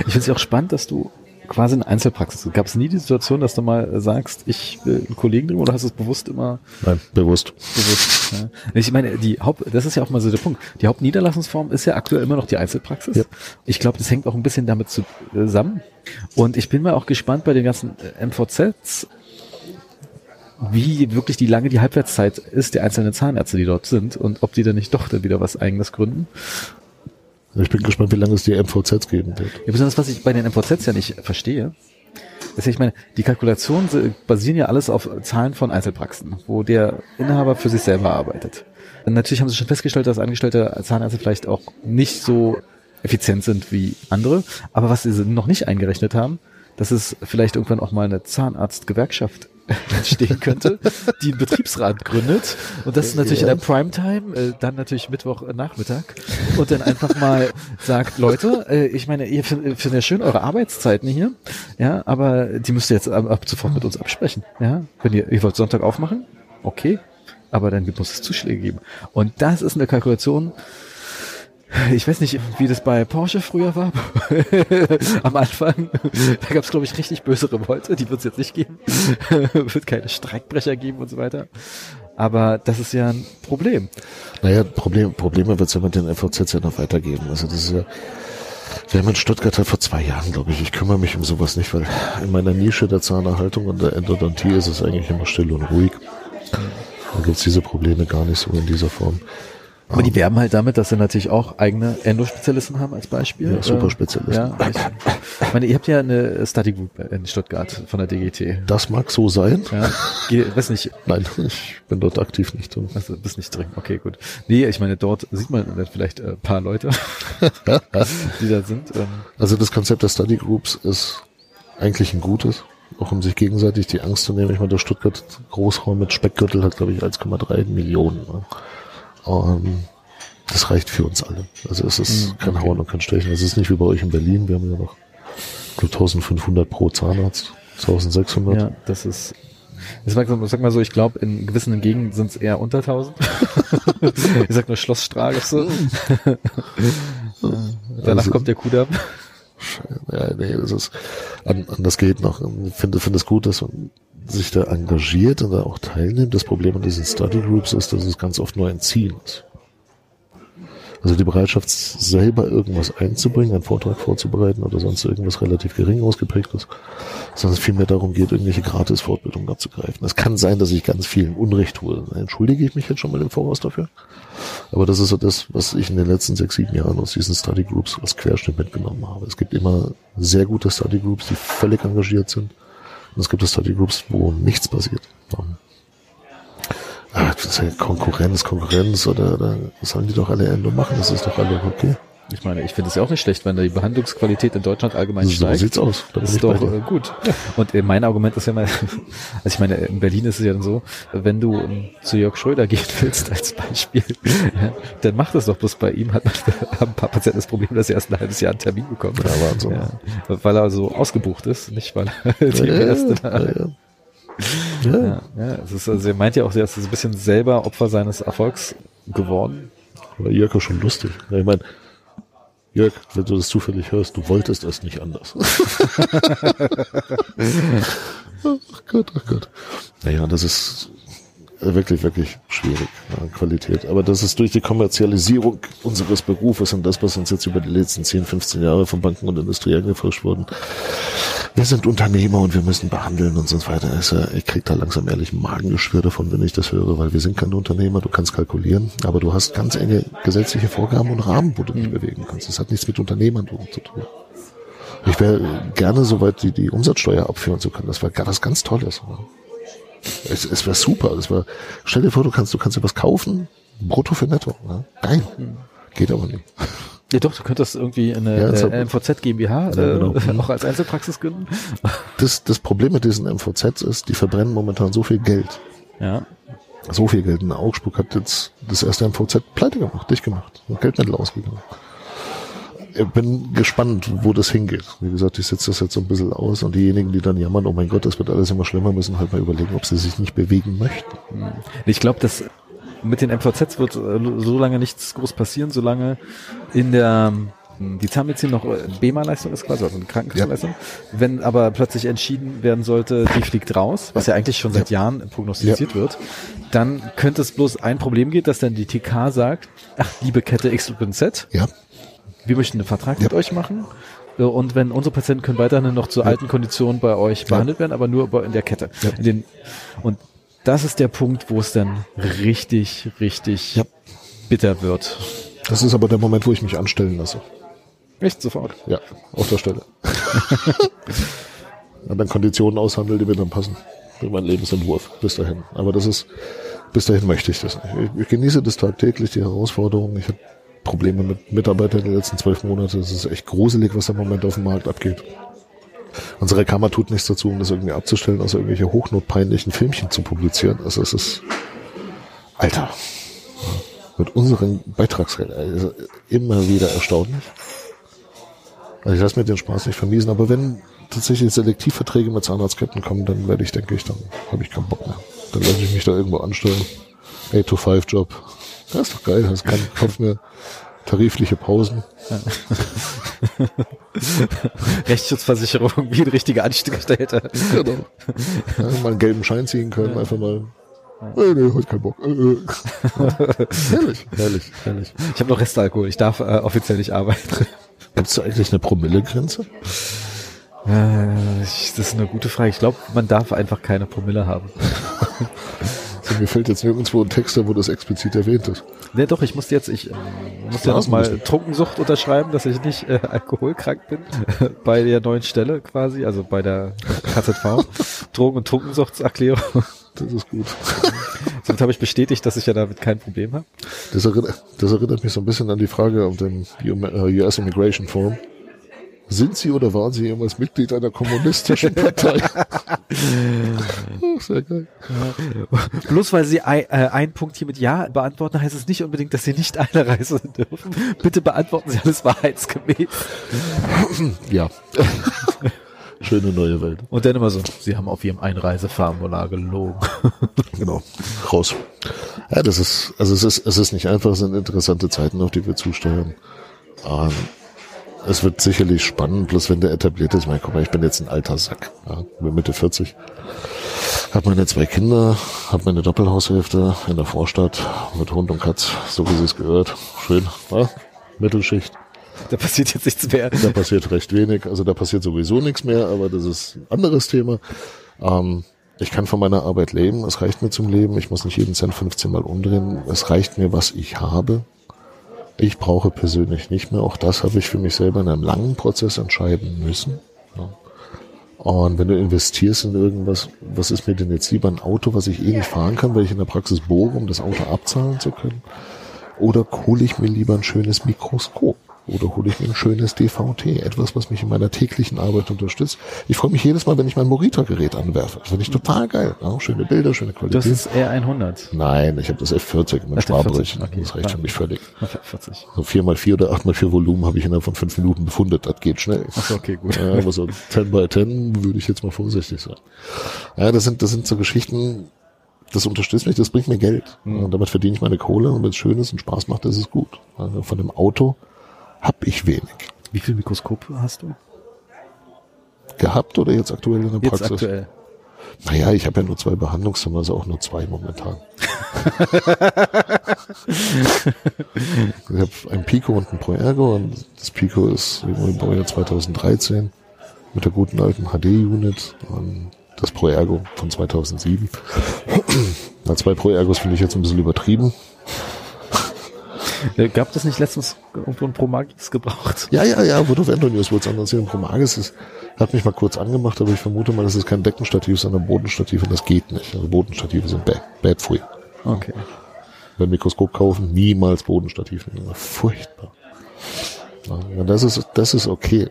Speaker 1: Ich finde es auch spannend, dass du quasi eine Einzelpraxis. Gab es nie die Situation, dass du mal sagst, ich will einen Kollegen drin oder hast du es bewusst immer?
Speaker 2: Nein, bewusst.
Speaker 1: Bewusst. Ja. Ich meine, die Haupt, das ist ja auch mal so der Punkt. Die Hauptniederlassungsform ist ja aktuell immer noch die Einzelpraxis. Ja. Ich glaube, das hängt auch ein bisschen damit zusammen. Und ich bin mal auch gespannt bei den ganzen MVZs, wie wirklich die lange die Halbwertszeit ist der einzelnen Zahnärzte, die dort sind und ob die dann nicht doch dann wieder was eigenes gründen.
Speaker 2: Ich bin gespannt, wie lange es die MVZs geben wird.
Speaker 1: Ja, besonders was ich bei den MVZs ja nicht verstehe, ist ja, ich meine, die Kalkulationen basieren ja alles auf Zahlen von Einzelpraxen, wo der Inhaber für sich selber arbeitet. Und natürlich haben sie schon festgestellt, dass angestellte Zahnärzte vielleicht auch nicht so effizient sind wie andere. Aber was sie noch nicht eingerechnet haben, dass es vielleicht irgendwann auch mal eine Zahnarztgewerkschaft entstehen könnte, die einen Betriebsrat gründet. Und das natürlich ja. in der Primetime, äh, dann natürlich Mittwochnachmittag. Und dann einfach mal sagt, Leute, äh, ich meine, ihr findet find ja schön eure Arbeitszeiten hier, ja, aber die müsst ihr jetzt ab, ab sofort mit uns absprechen, ja, wenn ihr, ihr wollt Sonntag aufmachen, okay, aber dann muss es Zuschläge geben. Und das ist eine Kalkulation, ich weiß nicht, wie das bei Porsche früher war. Am Anfang, da gab es, glaube ich, richtig böse Revolte. Die wird es jetzt nicht geben. wird keine Streikbrecher geben und so weiter. Aber das ist ja ein Problem.
Speaker 2: Naja, Problem, Probleme wird es ja mit den FVZ ja noch weitergeben. Also das ist ja, wir haben in Stuttgart halt vor zwei Jahren, glaube ich, ich kümmere mich um sowas nicht, weil in meiner Nische der Zahnerhaltung und der Endodontie ist es eigentlich immer still und ruhig. Da gibt's diese Probleme gar nicht so in dieser Form.
Speaker 1: Aber die werben halt damit, dass sie natürlich auch eigene Endospezialisten haben als Beispiel.
Speaker 2: Ja, super Spezialisten. Ja,
Speaker 1: ich meine, ihr habt ja eine Study Group in Stuttgart von der DGT.
Speaker 2: Das mag so sein.
Speaker 1: Ja, geh, weiß nicht.
Speaker 2: Nein, ich bin dort aktiv nicht drin.
Speaker 1: Also bist nicht drin. Okay, gut. Nee, ich meine, dort sieht man vielleicht ein äh, paar Leute, die da sind. Ähm.
Speaker 2: Also das Konzept der Study Groups ist eigentlich ein gutes auch um sich gegenseitig die Angst zu nehmen. Ich meine, der Stuttgart Großraum mit Speckgürtel hat, glaube ich, 1,3 Millionen. Ne? Ähm, das reicht für uns alle. Also es ist mhm, kein Hauen und kein Stechen. Es ist nicht wie bei euch in Berlin. Wir haben ja noch glaub, 1500 pro Zahnarzt, 1600. Ja,
Speaker 1: das ist ich sag, sag mal so, ich glaube, in gewissen Gegenden sind es eher unter 1000. ich sag nur Schloss Straße. Danach also, kommt der Kudamm.
Speaker 2: Ja, nee, das ist, anders geht noch. Ich finde, finde es gut, dass man sich da engagiert und da auch teilnimmt. Das Problem an diesen Study Groups ist, dass es ganz oft nur ein Ziel ist. Also die Bereitschaft, selber irgendwas einzubringen, einen Vortrag vorzubereiten oder sonst irgendwas relativ gering ausgeprägt ist, sondern es vielmehr darum geht, irgendwelche Gratis-Fortbildungen abzugreifen. Es kann sein, dass ich ganz vielen Unrecht tue. Da entschuldige ich mich jetzt schon mal im Voraus dafür. Aber das ist so das, was ich in den letzten sechs, sieben Jahren aus diesen Study Groups als Querschnitt mitgenommen habe. Es gibt immer sehr gute Study Groups, die völlig engagiert sind und es gibt Study Groups, wo nichts passiert. Ah, das ist ja Konkurrenz, Konkurrenz oder, oder sollen die doch alle Endo machen, das ist doch alle okay.
Speaker 1: Ich meine, ich finde es ja auch nicht schlecht, wenn die Behandlungsqualität in Deutschland allgemein so steigt.
Speaker 2: So sieht's aus.
Speaker 1: Da das ist doch äh, gut. Und äh, mein Argument ist ja mal, also ich meine, in Berlin ist es ja dann so, wenn du ähm, zu Jörg Schröder gehen willst als Beispiel, ja, dann mach das doch bloß bei ihm. Hat man haben ein paar Patienten das Problem, dass er erst ein halbes Jahr einen Termin bekommt. Ja, Wahnsinn. Ja, weil er so ausgebucht ist, nicht weil er die ja, erste ja, ja. Ja. ja, ja es ist, also er meint ja auch, er ist ein bisschen selber Opfer seines Erfolgs geworden.
Speaker 2: Aber Jörg ist schon lustig. Ich meine, Jörg, wenn du das zufällig hörst, du wolltest es nicht anders. ach Gott, ach Gott. Naja, das ist wirklich, wirklich schwierig, ja, Qualität. Aber das ist durch die Kommerzialisierung unseres Berufes und das, was uns jetzt über die letzten 10, 15 Jahre von Banken und Industrie eingefrischt wurden. Wir sind Unternehmer und wir müssen behandeln und so weiter. Ich krieg da langsam ehrlich Magengeschwür davon, wenn ich das höre, weil wir sind keine Unternehmer, du kannst kalkulieren, aber du hast ganz enge gesetzliche Vorgaben und Rahmen, wo du dich mhm. bewegen kannst. Das hat nichts mit Unternehmern zu tun. Ich wäre gerne so weit, die, die Umsatzsteuer abführen zu können. Das wäre das ganz Tolles. Es, es wäre super. Es wär, stell dir vor, du kannst, du kannst dir was kaufen, brutto für netto. Ne? Geil. Geht aber nicht.
Speaker 1: Ja doch, du könntest irgendwie eine ja, äh, MVZ GmbH ja, genau. äh, auch als Einzelpraxis gründen.
Speaker 2: Das, das Problem mit diesen MVZs ist, die verbrennen momentan so viel Geld.
Speaker 1: Ja.
Speaker 2: So viel Geld. In Augsburg hat jetzt das erste MVZ pleite gemacht, dicht gemacht. Geldmittel ausgegangen ich bin gespannt, wo das hingeht. Wie gesagt, ich setze das jetzt so ein bisschen aus und diejenigen, die dann jammern, oh mein Gott, das wird alles immer schlimmer, müssen halt mal überlegen, ob sie sich nicht bewegen möchten.
Speaker 1: Ich glaube, dass mit den MVZs wird äh, so lange nichts groß passieren, solange in der die Zahnmedizin noch äh, BEMA-Leistung ist quasi, also eine Krankenkassenleistung. Wenn aber plötzlich entschieden werden sollte, die fliegt raus, was ja eigentlich schon seit Jahren prognostiziert wird, dann könnte es bloß ein Problem geben, dass dann die TK sagt, ach, liebe Kette XYZ,
Speaker 2: Ja.
Speaker 1: Wir möchten einen Vertrag mit euch machen. Und wenn unsere Patienten können weiterhin noch zu alten Konditionen bei euch behandelt werden, aber nur in der Kette.
Speaker 2: Ja.
Speaker 1: In den, und das ist der Punkt, wo es dann richtig, richtig
Speaker 2: Ja.
Speaker 1: bitter wird.
Speaker 2: Das ist aber der Moment, wo ich mich anstellen lasse.
Speaker 1: Echt sofort.
Speaker 2: Ja, auf der Stelle. Und dann Konditionen aushandeln, die mir dann passen. Für meinen Lebensentwurf bis dahin. Aber das ist, bis dahin möchte ich das nicht. Ich, ich genieße das tagtäglich, die Herausforderungen. Ich habe Probleme mit Mitarbeitern die letzten zwölf Monate. Es ist echt gruselig, was im Moment auf dem Markt abgeht. Unsere Kammer tut nichts dazu, um das irgendwie abzustellen, außer irgendwelche hochnotpeinlichen Filmchen zu publizieren. Also es ist, Alter, mit unseren Beitragsrechten, also immer wieder erstaunlich. Also ich lasse mir den Spaß nicht vermiesen, aber wenn tatsächlich Selektivverträge mit Zahnarztketten kommen, dann werde ich, denke ich, dann habe ich keinen Bock mehr. Dann lasse ich mich da irgendwo anstellen. 8-to-5-Job. Das ist doch geil, hast keinen Kopf mehr. Tarifliche Pausen.
Speaker 1: Rechtsschutzversicherung wie ein richtiger Angestellter.
Speaker 2: Genau. Ja, mal einen gelben Schein ziehen können, einfach mal. Äh, nee, heute keinen Bock. Äh, äh. herrlich, herrlich, herrlich.
Speaker 1: Ich habe noch Restalkohol, ich darf äh, offiziell nicht arbeiten.
Speaker 2: Gibt es da eigentlich eine Promillegrenze?
Speaker 1: Äh, ich, das ist eine gute Frage. Ich glaube, man darf einfach keine Promille haben.
Speaker 2: Also, mir fällt jetzt nirgendwo ein Text, wo das explizit erwähnt ist.
Speaker 1: Ne, doch, ich muss jetzt, ich ähm, muss ja noch mal
Speaker 2: Blasenmuskel.
Speaker 1: Trunkensucht unterschreiben, dass ich nicht äh, alkoholkrank bin. bei der neuen Stelle quasi, also bei der KZV. Drogen- und Trunkensuchtserklärung.
Speaker 2: Das ist gut.
Speaker 1: Somit habe ich bestätigt, dass ich ja damit kein Problem habe.
Speaker 2: Das erinnert, das erinnert mich so ein bisschen an die Frage auf dem US Immigration Forum. Sind Sie oder waren Sie jemals Mitglied einer kommunistischen Partei? Ach, sehr geil.
Speaker 1: Bloß weil Sie ein, äh, einen Punkt hier mit Ja beantworten, heißt es nicht unbedingt, dass Sie nicht einreisen dürfen. Bitte beantworten Sie alles wahrheitsgemäß.
Speaker 2: Ja. Schöne neue Welt.
Speaker 1: Und dann immer so, Sie haben auf Ihrem Einreiseformular gelogen.
Speaker 2: Genau. Raus. Ja, das ist, also es ist, es ist nicht einfach, es sind interessante Zeiten, auf die wir zusteuern. Ähm, es wird sicherlich spannend, bloß wenn der etabliert ist. Ich meine, guck mal, ich bin jetzt ein alter Sack. Ja, bin Mitte 40. Hab meine zwei Kinder, hab meine Doppelhaushälfte in der Vorstadt mit Hund und Katz, so wie sie es gehört. Schön, ja? Mittelschicht.
Speaker 1: Da passiert jetzt nichts mehr.
Speaker 2: Da passiert recht wenig. Also da passiert sowieso nichts mehr, aber das ist ein anderes Thema. Ähm, ich kann von meiner Arbeit leben. Es reicht mir zum Leben. Ich muss nicht jeden Cent 15 Mal umdrehen. Es reicht mir, was ich habe. Ich brauche persönlich nicht mehr. Auch das habe ich für mich selber in einem langen Prozess entscheiden müssen. Und wenn du investierst in irgendwas, was ist mir denn jetzt lieber ein Auto, was ich eh nicht fahren kann, weil ich in der Praxis bohre, um das Auto abzahlen zu können? Oder hole ich mir lieber ein schönes Mikroskop? Oder hole ich mir ein schönes DVT? Etwas, was mich in meiner täglichen Arbeit unterstützt. Ich freue mich jedes Mal, wenn ich mein Morita-Gerät anwerfe. Das finde ich total geil. Auch schöne Bilder, schöne Qualität.
Speaker 1: Das ist eher 100.
Speaker 2: Nein, ich habe das F40 mit
Speaker 1: Ach, der 40,
Speaker 2: Sparbrötchen.
Speaker 1: okay.
Speaker 2: Das reicht für mich völlig.
Speaker 1: 40.
Speaker 2: So 4x4 oder 8x4 Volumen habe ich innerhalb von 5 Minuten befundet. Das geht schnell.
Speaker 1: Achso, okay, gut.
Speaker 2: Ja, aber so 10 by 10 würde ich jetzt mal vorsichtig sein. Ja, das sind, das sind so Geschichten, das unterstützt mich, das bringt mir Geld. Und damit verdiene ich meine Kohle und wenn es schön ist und Spaß macht, ist es gut. Also von dem Auto habe ich wenig.
Speaker 1: Wie viel Mikroskope hast du?
Speaker 2: Gehabt oder jetzt aktuell in der
Speaker 1: Jetzt
Speaker 2: Praxis?
Speaker 1: aktuell.
Speaker 2: Naja, ich habe ja nur zwei Behandlungszimmer, also auch nur zwei momentan. ich habe ein Pico und ein Proergo und das Pico ist im Baujahr 2013 mit der guten alten HD-Unit und das Proergo von 2007. Na, zwei Proergos finde ich jetzt ein bisschen übertrieben.
Speaker 1: Äh, Gab das nicht letztens irgendwo ein Promagis gebraucht?
Speaker 2: Ja, ja, ja, Voto Vendor News wollte es anders sehen. Promagis ist, hat mich mal kurz angemacht, aber ich vermute mal, das ist kein Deckenstativ, sondern Bodenstativ und das geht nicht. Also Bodenstative sind bad, bad free.
Speaker 1: Okay.
Speaker 2: Wenn Mikroskop kaufen, niemals Bodenstativ nehmen. Furchtbar. Ja, das ist, das ist okay.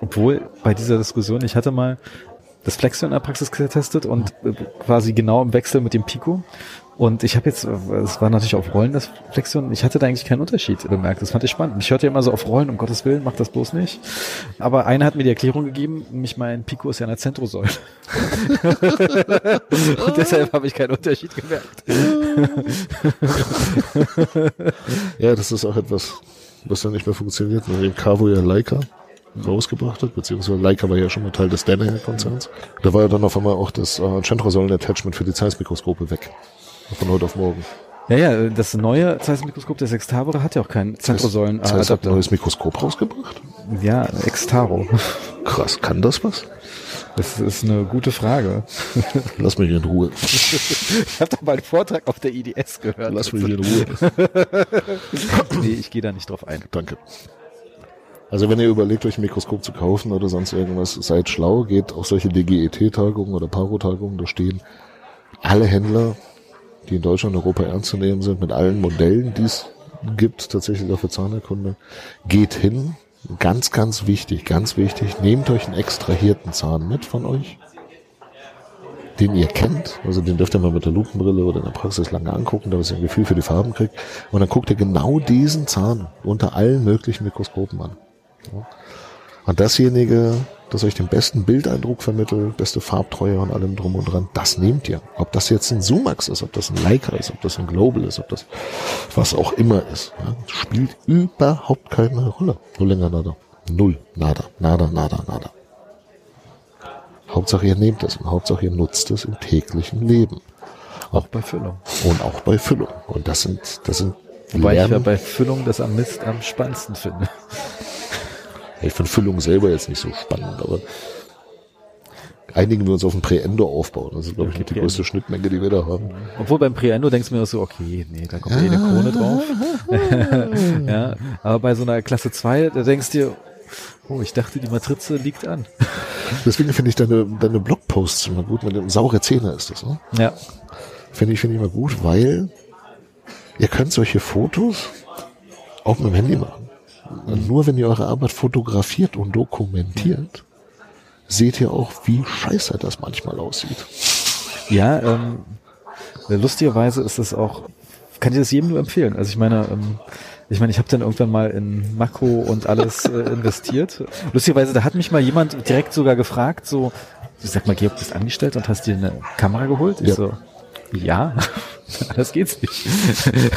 Speaker 1: Obwohl bei dieser Diskussion, ich hatte mal das Flexion in der Praxis getestet und quasi genau im Wechsel mit dem Pico. Und ich habe jetzt, äh, es war natürlich auf Rollen das Flexion, ich hatte da eigentlich keinen Unterschied bemerkt. Das fand ich spannend. Ich hörte ja immer so auf Rollen, um Gottes Willen, mach das bloß nicht. Aber einer hat mir die Erklärung gegeben, nämlich mein Pico ist ja eine Zentrosäule. und deshalb habe ich keinen Unterschied gemerkt.
Speaker 2: Ja, das ist auch etwas, was dann nicht mehr funktioniert, nachdem Cavo ja Leica rausgebracht hat, beziehungsweise Leica war ja schon mal Teil des Danaher-Konzerns. Da war ja dann auf einmal auch das äh, Centrosäulen-Attachment für die Zeiss-Mikroskope weg. Von heute auf morgen.
Speaker 1: Ja, ja, das neue Zeiss-Mikroskop der Sextavere hat ja auch keinen zentrosäulen
Speaker 2: Das heißt, hat ein neues Mikroskop rausgebracht?
Speaker 1: Ja, Extaro.
Speaker 2: Krass, kann das was?
Speaker 1: Das ist eine gute Frage.
Speaker 2: Lass mich in Ruhe.
Speaker 1: ich habe doch mal einen Vortrag auf der IDS gehört.
Speaker 2: Lass mich in Ruhe.
Speaker 1: nee, ich gehe da nicht drauf ein.
Speaker 2: Danke. Also wenn ihr überlegt, euch ein Mikroskop zu kaufen oder sonst irgendwas, seid schlau, geht auf solche DGET-Tagungen oder Paro-Tagungen, da stehen alle Händler, die in Deutschland und Europa ernst zu nehmen sind, mit allen Modellen, die es gibt, tatsächlich auch für Zahnerkunde, geht hin. Ganz, ganz wichtig, ganz wichtig, nehmt euch einen extrahierten Zahn mit von euch, den ihr kennt, also den dürft ihr mal mit der Lupenbrille oder in der Praxis lange angucken, damit ihr ein Gefühl für die Farben kriegt. Und dann guckt ihr genau diesen Zahn unter allen möglichen Mikroskopen an. Und dasjenige, das euch den besten Bildeindruck vermittelt, beste Farbtreue und allem drum und dran, das nehmt ihr. Ob das jetzt ein Sumax ist, ob das ein Leica ist, ob das ein Global ist, ob das was auch immer ist, ja, spielt überhaupt keine Rolle. Null länger nada. Null. Nada. Nada, nada, nada. Hauptsache ihr nehmt es und Hauptsache ihr nutzt es im täglichen Leben.
Speaker 1: Auch bei Füllung.
Speaker 2: Und auch bei Füllung. Und das sind, das sind
Speaker 1: Wobei Lernen. ich ja bei Füllung das am Mist am spannendsten finde.
Speaker 2: Ich finde Füllung selber jetzt nicht so spannend, aber einigen wir uns auf ein Präendo aufbauen. Das ist, glaube ich, die größte Schnittmenge, die wir da haben.
Speaker 1: Obwohl beim Präendo denkst du mir so, okay, nee, da kommt eh eine Krone drauf. ja, aber bei so einer Klasse 2, da denkst du dir, oh, ich dachte, die Matrize liegt an.
Speaker 2: Deswegen finde ich deine, deine Blogposts immer gut, mit dem saure Zähne ist das, ne?
Speaker 1: Ja.
Speaker 2: Finde ich, finde ich immer gut, weil ihr könnt solche Fotos auch mit dem Handy machen. Und nur wenn ihr eure Arbeit fotografiert und dokumentiert, seht ihr auch, wie scheiße das manchmal aussieht.
Speaker 1: Ja, ähm, lustigerweise ist es auch, kann ich das jedem nur empfehlen. Also ich meine, ähm, ich meine, ich habe dann irgendwann mal in Makro und alles äh, investiert. Lustigerweise, da hat mich mal jemand direkt sogar gefragt, so, ich sag mal, Georg, bist angestellt und hast dir eine Kamera geholt? Ich
Speaker 2: Ja.
Speaker 1: so, ja, das geht's nicht.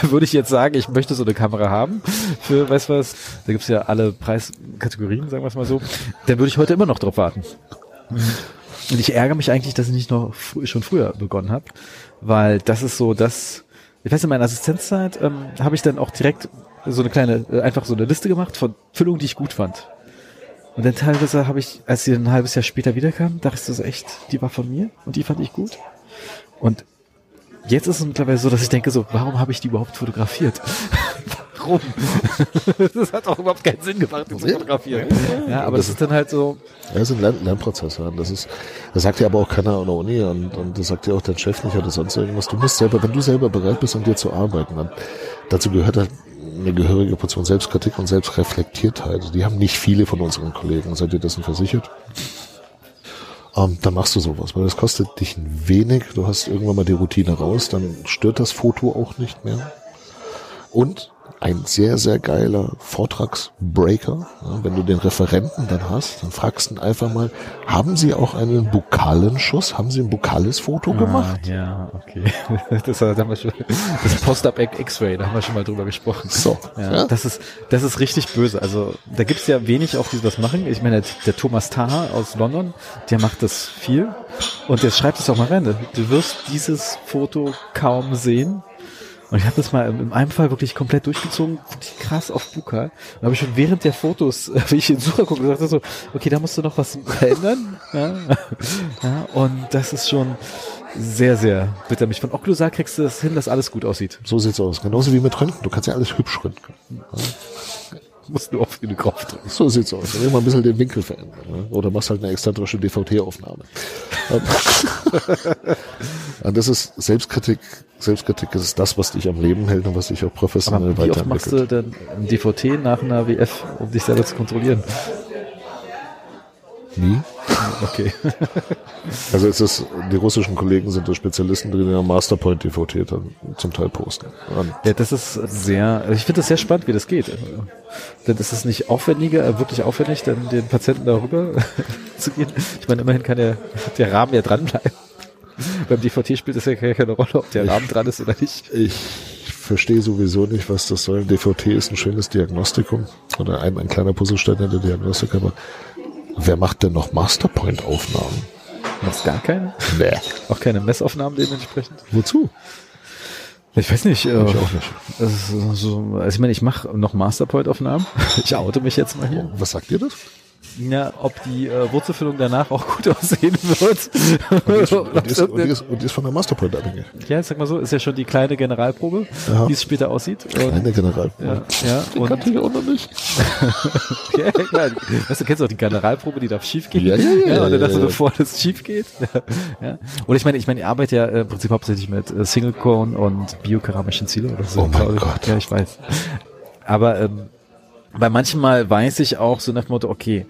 Speaker 1: Würde ich jetzt sagen, ich möchte so eine Kamera haben für, weißt du was, da gibt's ja alle Preiskategorien, sagen wir es mal so, dann würde ich heute immer noch drauf warten. Und ich ärgere mich eigentlich, dass ich nicht noch frü schon früher begonnen habe, weil das ist so das, ich weiß in meiner Assistenzzeit ähm, habe ich dann auch direkt so eine kleine, äh, einfach so eine Liste gemacht von Füllungen, die ich gut fand. Und dann teilweise habe ich, als sie ein halbes Jahr später wiederkam, dachte ich so echt, die war von mir und die fand ich gut. Und jetzt ist es mittlerweile so, dass ich denke so, warum habe ich die überhaupt fotografiert? warum? das hat auch überhaupt keinen Sinn gemacht, die zu fotografieren. Ja, aber das ist dann halt so,
Speaker 2: Ja, das ist ein Lern Lernprozess. Ja. Das ist, das sagt ja aber auch keiner an der Uni und, und das sagt ja auch dein Chef nicht oder sonst irgendwas. Du musst selber, wenn du selber bereit bist, an dir zu arbeiten, dann, dazu gehört halt eine gehörige Portion Selbstkritik und Selbstreflektiertheit. Die haben nicht viele von unseren Kollegen. Seid ihr dessen versichert? Ähm, dann machst du sowas, weil das kostet dich ein wenig. Du hast irgendwann mal die Routine raus, dann stört das Foto auch nicht mehr. Und ein sehr, sehr geiler Vortragsbreaker. Ja, wenn du den Referenten dann hast, dann fragst du ihn einfach mal, haben Sie auch einen Bukalenschuss? Haben Sie ein bukales Foto gemacht?
Speaker 1: Ah, ja, okay. Das, haben wir schon, das Post-Up X-Ray, da haben wir schon mal drüber gesprochen.
Speaker 2: So,
Speaker 1: Ja,
Speaker 2: ja.
Speaker 1: Das ist, das ist richtig böse. Also, da gibt's ja wenig auch, die das machen. Ich meine, der, der Thomas Taha aus London, der macht das viel. Und der schreibt es auch mal rein. Du wirst dieses Foto kaum sehen. Und ich habe das mal in in einem Fall wirklich komplett durchgezogen, wirklich krass auf Bukal. Und habe ich schon während der Fotos, äh, wie ich in Sucher gucke, gesagt so, okay, da musst du noch was verändern. Ja. ja, und das ist schon sehr, sehr bitter. Mich von Occlusal kriegst du das hin, dass alles gut aussieht.
Speaker 2: So sieht's aus. Genauso wie mit Röntgen. Du kannst ja alles hübsch röntgen.
Speaker 1: Du musst nur auf genug Kopf drücken.
Speaker 2: So sieht's aus. Dann immer ein bisschen den Winkel verändern. Ja? Oder machst halt eine exzentrische DVT-Aufnahme. und das ist Selbstkritik. Selbstkritik ist das, was dich am Leben hält und was dich auch professionell
Speaker 1: Aber wie oft machst du denn ein DVT nach einer WF, um dich selber zu kontrollieren?
Speaker 2: Nie.
Speaker 1: Okay.
Speaker 2: Also es ist, die russischen Kollegen sind da Spezialisten drin, die ja Masterpoint DVT dann zum Teil posten. Und
Speaker 1: Ja, das ist sehr, ich finde das sehr spannend, wie das geht. Denn das ist nicht aufwendiger, äh, wirklich aufwendig, dann den Patienten darüber zu gehen. Ich meine, immerhin kann der, der Rahmen ja dranbleiben. Beim DVT spielt es ja keine Rolle, ob der Rahmen dran ist oder nicht.
Speaker 2: ich verstehe sowieso nicht, was das soll. DVT ist ein schönes Diagnostikum oder ein, ein kleiner Puzzlestein in der Diagnostik, aber wer macht denn noch Masterpoint-Aufnahmen?
Speaker 1: Machst gar keine?
Speaker 2: Nee.
Speaker 1: Auch keine Messaufnahmen dementsprechend?
Speaker 2: Wozu?
Speaker 1: Ich weiß nicht. Äh,
Speaker 2: Ich auch nicht.
Speaker 1: so, also ich meine, ich mache noch Masterpoint-Aufnahmen. Ich oute mich jetzt mal hier.
Speaker 2: Was sagt ihr das?
Speaker 1: Ja, ob die äh, Wurzelfüllung danach auch gut aussehen wird.
Speaker 2: Und die ist, und ist, und ist, und die ist von der Masterpoint abhängig.
Speaker 1: ja, sag mal so, ist ja schon die kleine Generalprobe,
Speaker 2: Ja.
Speaker 1: wie es später aussieht.
Speaker 2: Kleine General.
Speaker 1: ja, ja,
Speaker 2: Die
Speaker 1: und,
Speaker 2: kannte ich auch noch nicht.
Speaker 1: ja, klar. Weißt du, kennst du auch die Generalprobe, die darf schief gehen?
Speaker 2: Ja, ja, ja,
Speaker 1: und dann
Speaker 2: ja,
Speaker 1: dachte,
Speaker 2: ja.
Speaker 1: bevor das schief geht. ja. Oder ich meine, ich meine, ich arbeite ja äh, im Prinzip hauptsächlich mit äh, Single Cone und biokeramischen Ziele oder so.
Speaker 2: Oh mein
Speaker 1: ich.
Speaker 2: Gott.
Speaker 1: Ja, ich weiß. Aber ähm, bei manchmal weiß ich auch so nach dem Motto, okay,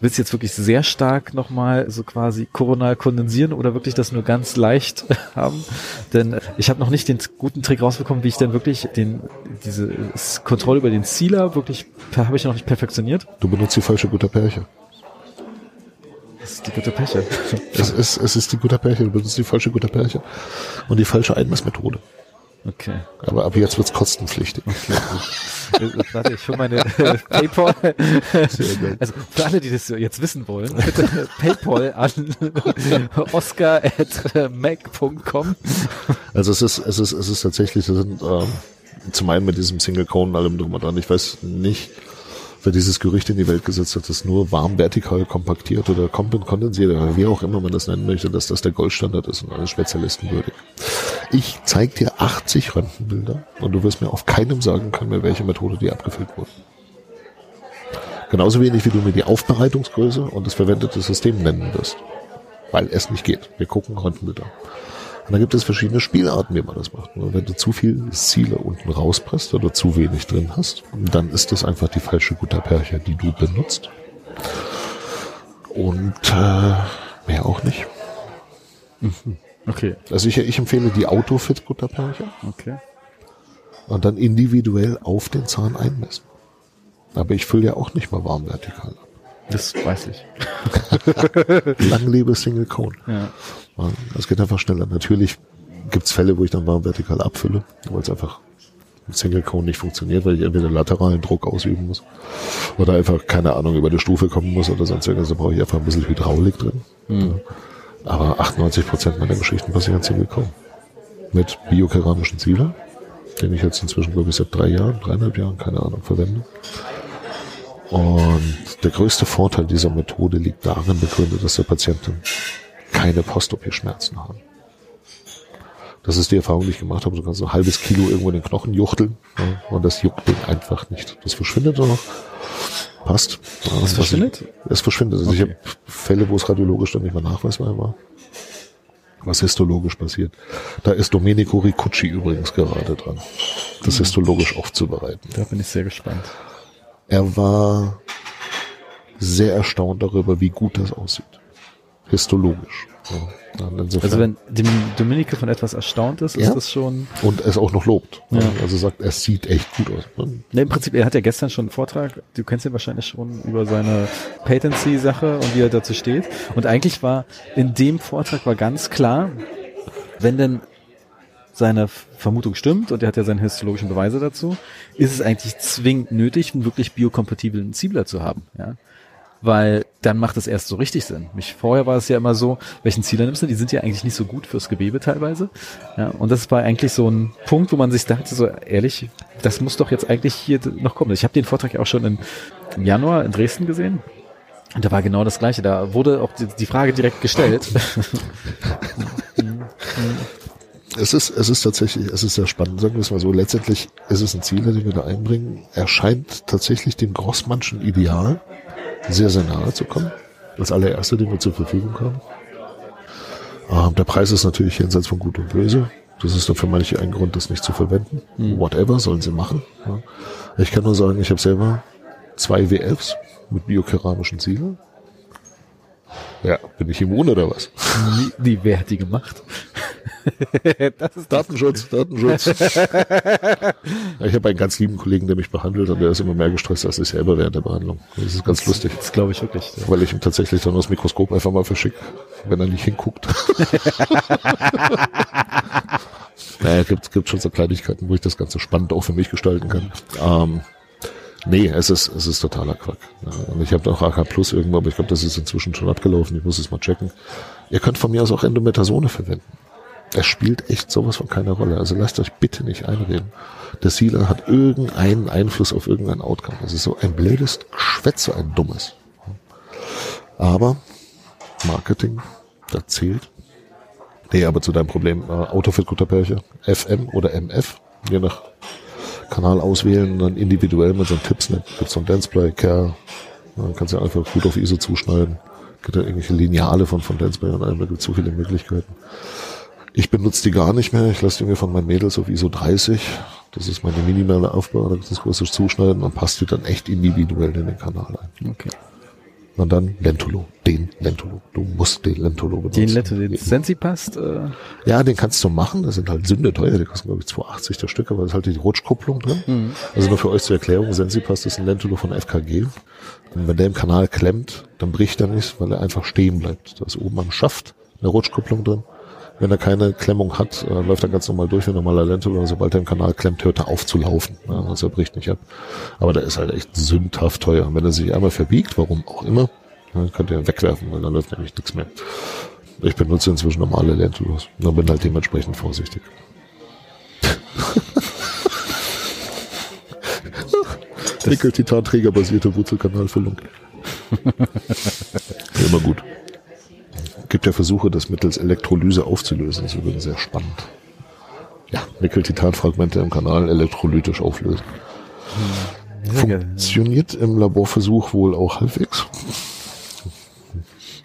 Speaker 1: willst du jetzt wirklich sehr stark nochmal so quasi koronal kondensieren oder wirklich das nur ganz leicht haben? Denn ich habe noch nicht den guten Trick rausbekommen, wie ich denn wirklich den diese Kontrolle über den Sealer wirklich habe ich noch nicht perfektioniert.
Speaker 2: Du benutzt die falsche Gutterperche.
Speaker 1: Das ist die gute Peche.
Speaker 2: Es ist, es ist die Gutterperche, du benutzt die falsche Gutterperche und die falsche Einmessmethode.
Speaker 1: Okay.
Speaker 2: Aber ab jetzt wird's kostenpflichtig.
Speaker 1: Äh, Warte, ich hole meine äh, Paypal. Also für alle, die das jetzt wissen wollen, bitte Paypal an oscar.mac.com.
Speaker 2: Also es ist, es ist, es ist tatsächlich, das sind ähm, zum einen mit diesem Single Cone und allem drum und dran. Ich weiß nicht, wer dieses Gerücht in die Welt gesetzt hat, dass nur warm vertikal kompaktiert oder kondensiert oder wie auch immer man das nennen möchte, dass das der Goldstandard ist und alles Spezialisten würdig. Ich zeig dir 80 Röntgenbilder und du wirst mir auf keinem sagen können, mit welcher Methode die abgefüllt wurden. Genauso wenig wie du mir die Aufbereitungsgröße und das verwendete System nennen wirst. Weil es nicht geht. Wir gucken Röntgenbilder. Und da gibt es verschiedene Spielarten, wie man das macht. Wenn du zu viel Ziele unten rauspresst oder zu wenig drin hast, dann ist das einfach die falsche Gutterperche, die du benutzt. Und äh, mehr auch nicht.
Speaker 1: Okay,
Speaker 2: Also ich, ich empfehle die Autofit Gutterperche
Speaker 1: okay.
Speaker 2: und dann individuell auf den Zahn einmessen. Aber ich fülle ja auch nicht mal warm vertikal ab.
Speaker 1: Das weiß ich.
Speaker 2: Lang lebe Single Cone.
Speaker 1: Ja.
Speaker 2: Es geht einfach schneller. Natürlich gibt's Fälle, wo ich dann warm vertikal abfülle, weil es einfach mit Single Cone nicht funktioniert, weil ich entweder lateralen Druck ausüben muss oder einfach, keine Ahnung, über die Stufe kommen muss oder sonst irgendwas. Da brauche ich einfach ein bisschen Hydraulik drin. Ja. Aber 98 Prozent meiner Geschichten passieren Single Cone. Mit biokeramischen Zielen, den ich jetzt inzwischen, glaube ich, seit drei Jahren, dreieinhalb Jahren, keine Ahnung, verwende. Und der größte Vorteil dieser Methode liegt darin begründet, dass der Patienten keine Post-OP-Schmerzen haben. Das ist die Erfahrung, die ich gemacht habe. Du kannst ein halbes Kilo irgendwo in den Knochen juchteln ja, und das juckt den einfach nicht. Das verschwindet auch. Passt. Was
Speaker 1: verschwindet?
Speaker 2: Es verschwindet. Also ich habe Fälle, wo es radiologisch dann nicht mehr nachweisbar war. Was histologisch passiert. Da ist Domenico Ricucci übrigens gerade dran, das histologisch aufzubereiten.
Speaker 1: Da bin ich sehr gespannt.
Speaker 2: Er war sehr erstaunt darüber, wie gut das aussieht. Histologisch. Ja,
Speaker 1: Also wenn Dom- Dominike von etwas erstaunt ist, ist
Speaker 2: Ja.
Speaker 1: das schon.
Speaker 2: und es auch noch lobt.
Speaker 1: Ja.
Speaker 2: Also sagt, es sieht echt gut aus.
Speaker 1: Ne, Im Prinzip, er hat ja gestern schon einen Vortrag, du kennst ihn wahrscheinlich schon über seine Patency-Sache und wie er dazu steht. Und eigentlich war in dem Vortrag war ganz klar, wenn denn seine Vermutung stimmt und er hat ja seine histologischen Beweise dazu, ist es eigentlich zwingend nötig, einen wirklich biokompatiblen Ziebler zu haben. Ja? Weil dann macht es erst so richtig Sinn. Mich, vorher war es ja immer so, welchen Zieler nimmst du? Die sind ja eigentlich nicht so gut fürs Gewebe teilweise. Ja, und das war eigentlich so ein Punkt, wo man sich dachte, so ehrlich, das muss doch jetzt eigentlich hier noch kommen. Ich habe den Vortrag auch schon in, im Januar in Dresden gesehen. Und da war genau das Gleiche. Da wurde auch die, die Frage direkt gestellt.
Speaker 2: Es ist, es ist tatsächlich, es ist sehr spannend, sagen wir es mal so. Letztendlich ist es ein Ziel, den wir da einbringen. Er scheint tatsächlich dem Grossmannschen Ideal sehr, sehr nahe zu kommen. Als allererster, den wir zur Verfügung haben. Ähm, der Preis ist natürlich jenseits von Gut und Böse. Das ist dann für manche ein Grund, das nicht zu verwenden. Whatever, sollen sie machen. Ja. Ich kann nur sagen, ich habe selber zwei WFs mit biokeramischen Ziegeln. Ja, bin ich immun oder was?
Speaker 1: nie, nie wer hat die gemacht? Das ist
Speaker 2: Datenschutz, Datenschutz. Ja, ich habe einen ganz lieben Kollegen, der mich behandelt und der ist immer mehr gestresst als ich selber während der Behandlung. Das ist ganz lustig,
Speaker 1: Das glaube ich wirklich.
Speaker 2: weil ich ihm tatsächlich dann das Mikroskop einfach mal verschicke, wenn er nicht hinguckt. Naja, gibt, gibt schon so Kleinigkeiten, wo ich das Ganze spannend auch für mich gestalten kann. Ähm, nee, es ist, es ist totaler Quack. Ja, und ich habe auch AK Plus irgendwo, aber ich glaube, das ist inzwischen schon abgelaufen. Ich muss es mal checken. Ihr könnt von mir aus auch Endometasone verwenden. Es spielt echt sowas von keiner Rolle. Also lasst euch bitte nicht einreden. Der Sealer hat irgendeinen Einfluss auf irgendein Outcome. Das ist so ein blödes Geschwätz, so ein dummes. Aber Marketing, das zählt. Nee, aber zu deinem Problem, äh, Autofit guter FM oder MF, je nach Kanal auswählen, dann individuell mit so einem Tipps-Net, gibt's so ein Danceplay, Care, dann kannst du einfach gut auf ISO zuschneiden, gibt da irgendwelche Lineale von, von Danceplay und allem, da gibt's so viele Möglichkeiten. Ich benutze die gar nicht mehr, ich lasse die mir von meinen Mädels auf ISO 30, das ist meine minimale Aufbau, das große Zuschneiden und passt die dann echt individuell in den Kanal ein.
Speaker 1: Okay.
Speaker 2: Und dann Lentolo, den Lentolo. Du musst den Lentolo benutzen.
Speaker 1: Den Lentolo, den Sensi passt. Äh
Speaker 2: Ja, den kannst du machen. Das sind halt Sünde teuer. Die kosten, glaube ich, 2,80 der Stück, aber da ist halt die Rutschkupplung drin. Mhm. Also nur für euch zur Erklärung. Sensi passt ist ein Lentolo von FKG. Und wenn der im Kanal klemmt, dann bricht er nicht, weil er einfach stehen bleibt. Da ist oben am Schaft eine Rutschkupplung drin. Wenn er keine Klemmung hat, äh, läuft er ganz normal durch wie ein normaler Lentolo. Sobald er im Kanal klemmt, hört er auf zu laufen. Ja, also er bricht nicht ab. Aber der ist halt echt sündhaft teuer. Und wenn er sich einmal verbiegt, warum auch immer, dann könnt ihr wegwerfen, weil dann läuft nämlich nichts mehr. Ich benutze inzwischen normale Lentolos. Nur bin halt dementsprechend vorsichtig. Nickel-Titan-Trägerbasierte Wurzelkanalfüllung. Immer gut gibt ja Versuche, das mittels Elektrolyse aufzulösen. Das ist übrigens sehr spannend. Ja, Nickel-Titan-Fragmente im Kanal elektrolytisch auflösen. Funktioniert im Laborversuch wohl auch halbwegs.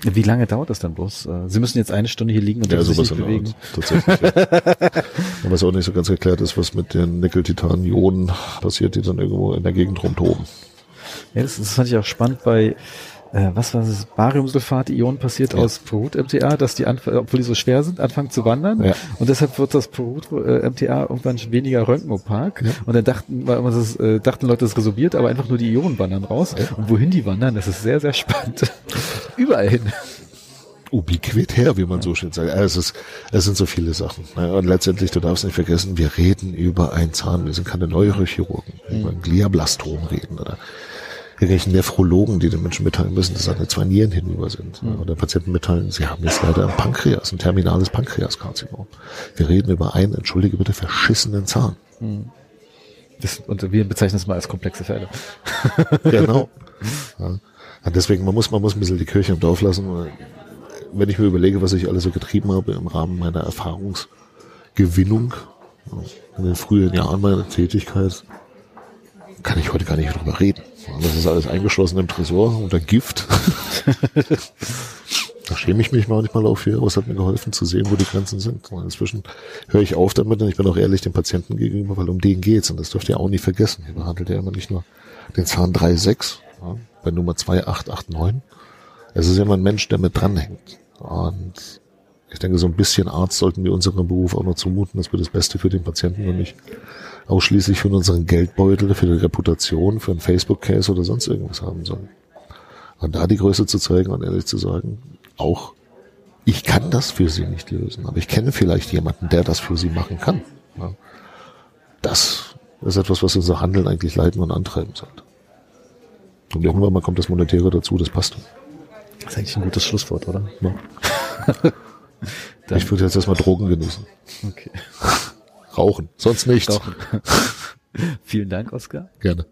Speaker 1: Wie lange dauert das dann bloß? Äh, Sie müssen jetzt eine Stunde hier liegen und ja, sowas sich bewegen.
Speaker 2: Tatsächlich. Ja. was auch nicht so ganz erklärt ist, was mit den Nickel-Titan-Ionen passiert, die dann irgendwo in der Gegend rumtoben.
Speaker 1: Ja, das, das fand ich auch spannend bei äh, was war das, Bariumsulfat-Ion passiert ja. aus Perut-MTA, dass die, obwohl die so schwer sind, anfangen zu wandern. Ja. Und deshalb wird das Perut-MTA irgendwann weniger röntgenopak. Ja. Und dann dachten, das, äh, dachten Leute, das resorbiert, aber einfach nur die Ionen wandern raus. Und wohin die wandern, das ist sehr, sehr spannend. Überall hin
Speaker 2: ubiquitär, wie man so schön sagt. Es, ist, es sind so viele Sachen. Ne? Und letztendlich, du darfst nicht vergessen, wir reden über einen Zahn. Wir sind keine Neurochirurgen. Mhm. Über ein Gliablastom reden oder irgendwelchen Nephrologen, die den Menschen mitteilen müssen, dass seine zwei Nieren hinüber sind. Mhm. Oder Patienten mitteilen, sie haben jetzt leider ein Pankreas, ein terminales Pankreaskarzinom. Wir reden über einen, entschuldige bitte, verschissenen Zahn. Mhm.
Speaker 1: Das, und wir bezeichnen es mal als komplexe Fälle.
Speaker 2: genau. Ja. deswegen, man muss, man muss ein bisschen die Kirche im Dorf lassen. Wenn ich mir überlege, was ich alles so getrieben habe im Rahmen meiner Erfahrungsgewinnung in den frühen Jahren meiner Tätigkeit, kann ich heute gar nicht drüber reden. Das ist alles eingeschlossen im Tresor unter Gift. da schäme ich mich manchmal auf hier, aber es hat mir geholfen zu sehen, wo die Grenzen sind. Und inzwischen höre ich auf damit und ich bin auch ehrlich dem Patienten gegenüber, weil um den geht's und das dürft ihr auch nie vergessen. Hier behandelt er immer nicht nur den Zahn 3,6 ja, bei Nummer 2889. Es ist immer ein Mensch, der mit dranhängt. Und ich denke, so ein bisschen Arzt sollten wir unserem Beruf auch noch zumuten, dass wir das Beste für den Patienten und nicht ausschließlich für unseren Geldbeutel, für die Reputation, für einen Facebook-Case oder sonst irgendwas haben sollen. Und da die Größe zu zeigen und ehrlich zu sagen, auch ich kann das für sie nicht lösen, aber ich kenne vielleicht jemanden, der das für sie machen kann. Das ist etwas, was unser Handeln eigentlich leiten und antreiben sollte. Und irgendwann mal kommt das Monetäre dazu, das passt.
Speaker 1: Das ist eigentlich ein gutes Schlusswort, oder? Ja.
Speaker 2: ich würde jetzt erstmal Drogen genießen. Okay. Rauchen, sonst nichts.
Speaker 1: Vielen Dank, Oskar.
Speaker 2: Gerne.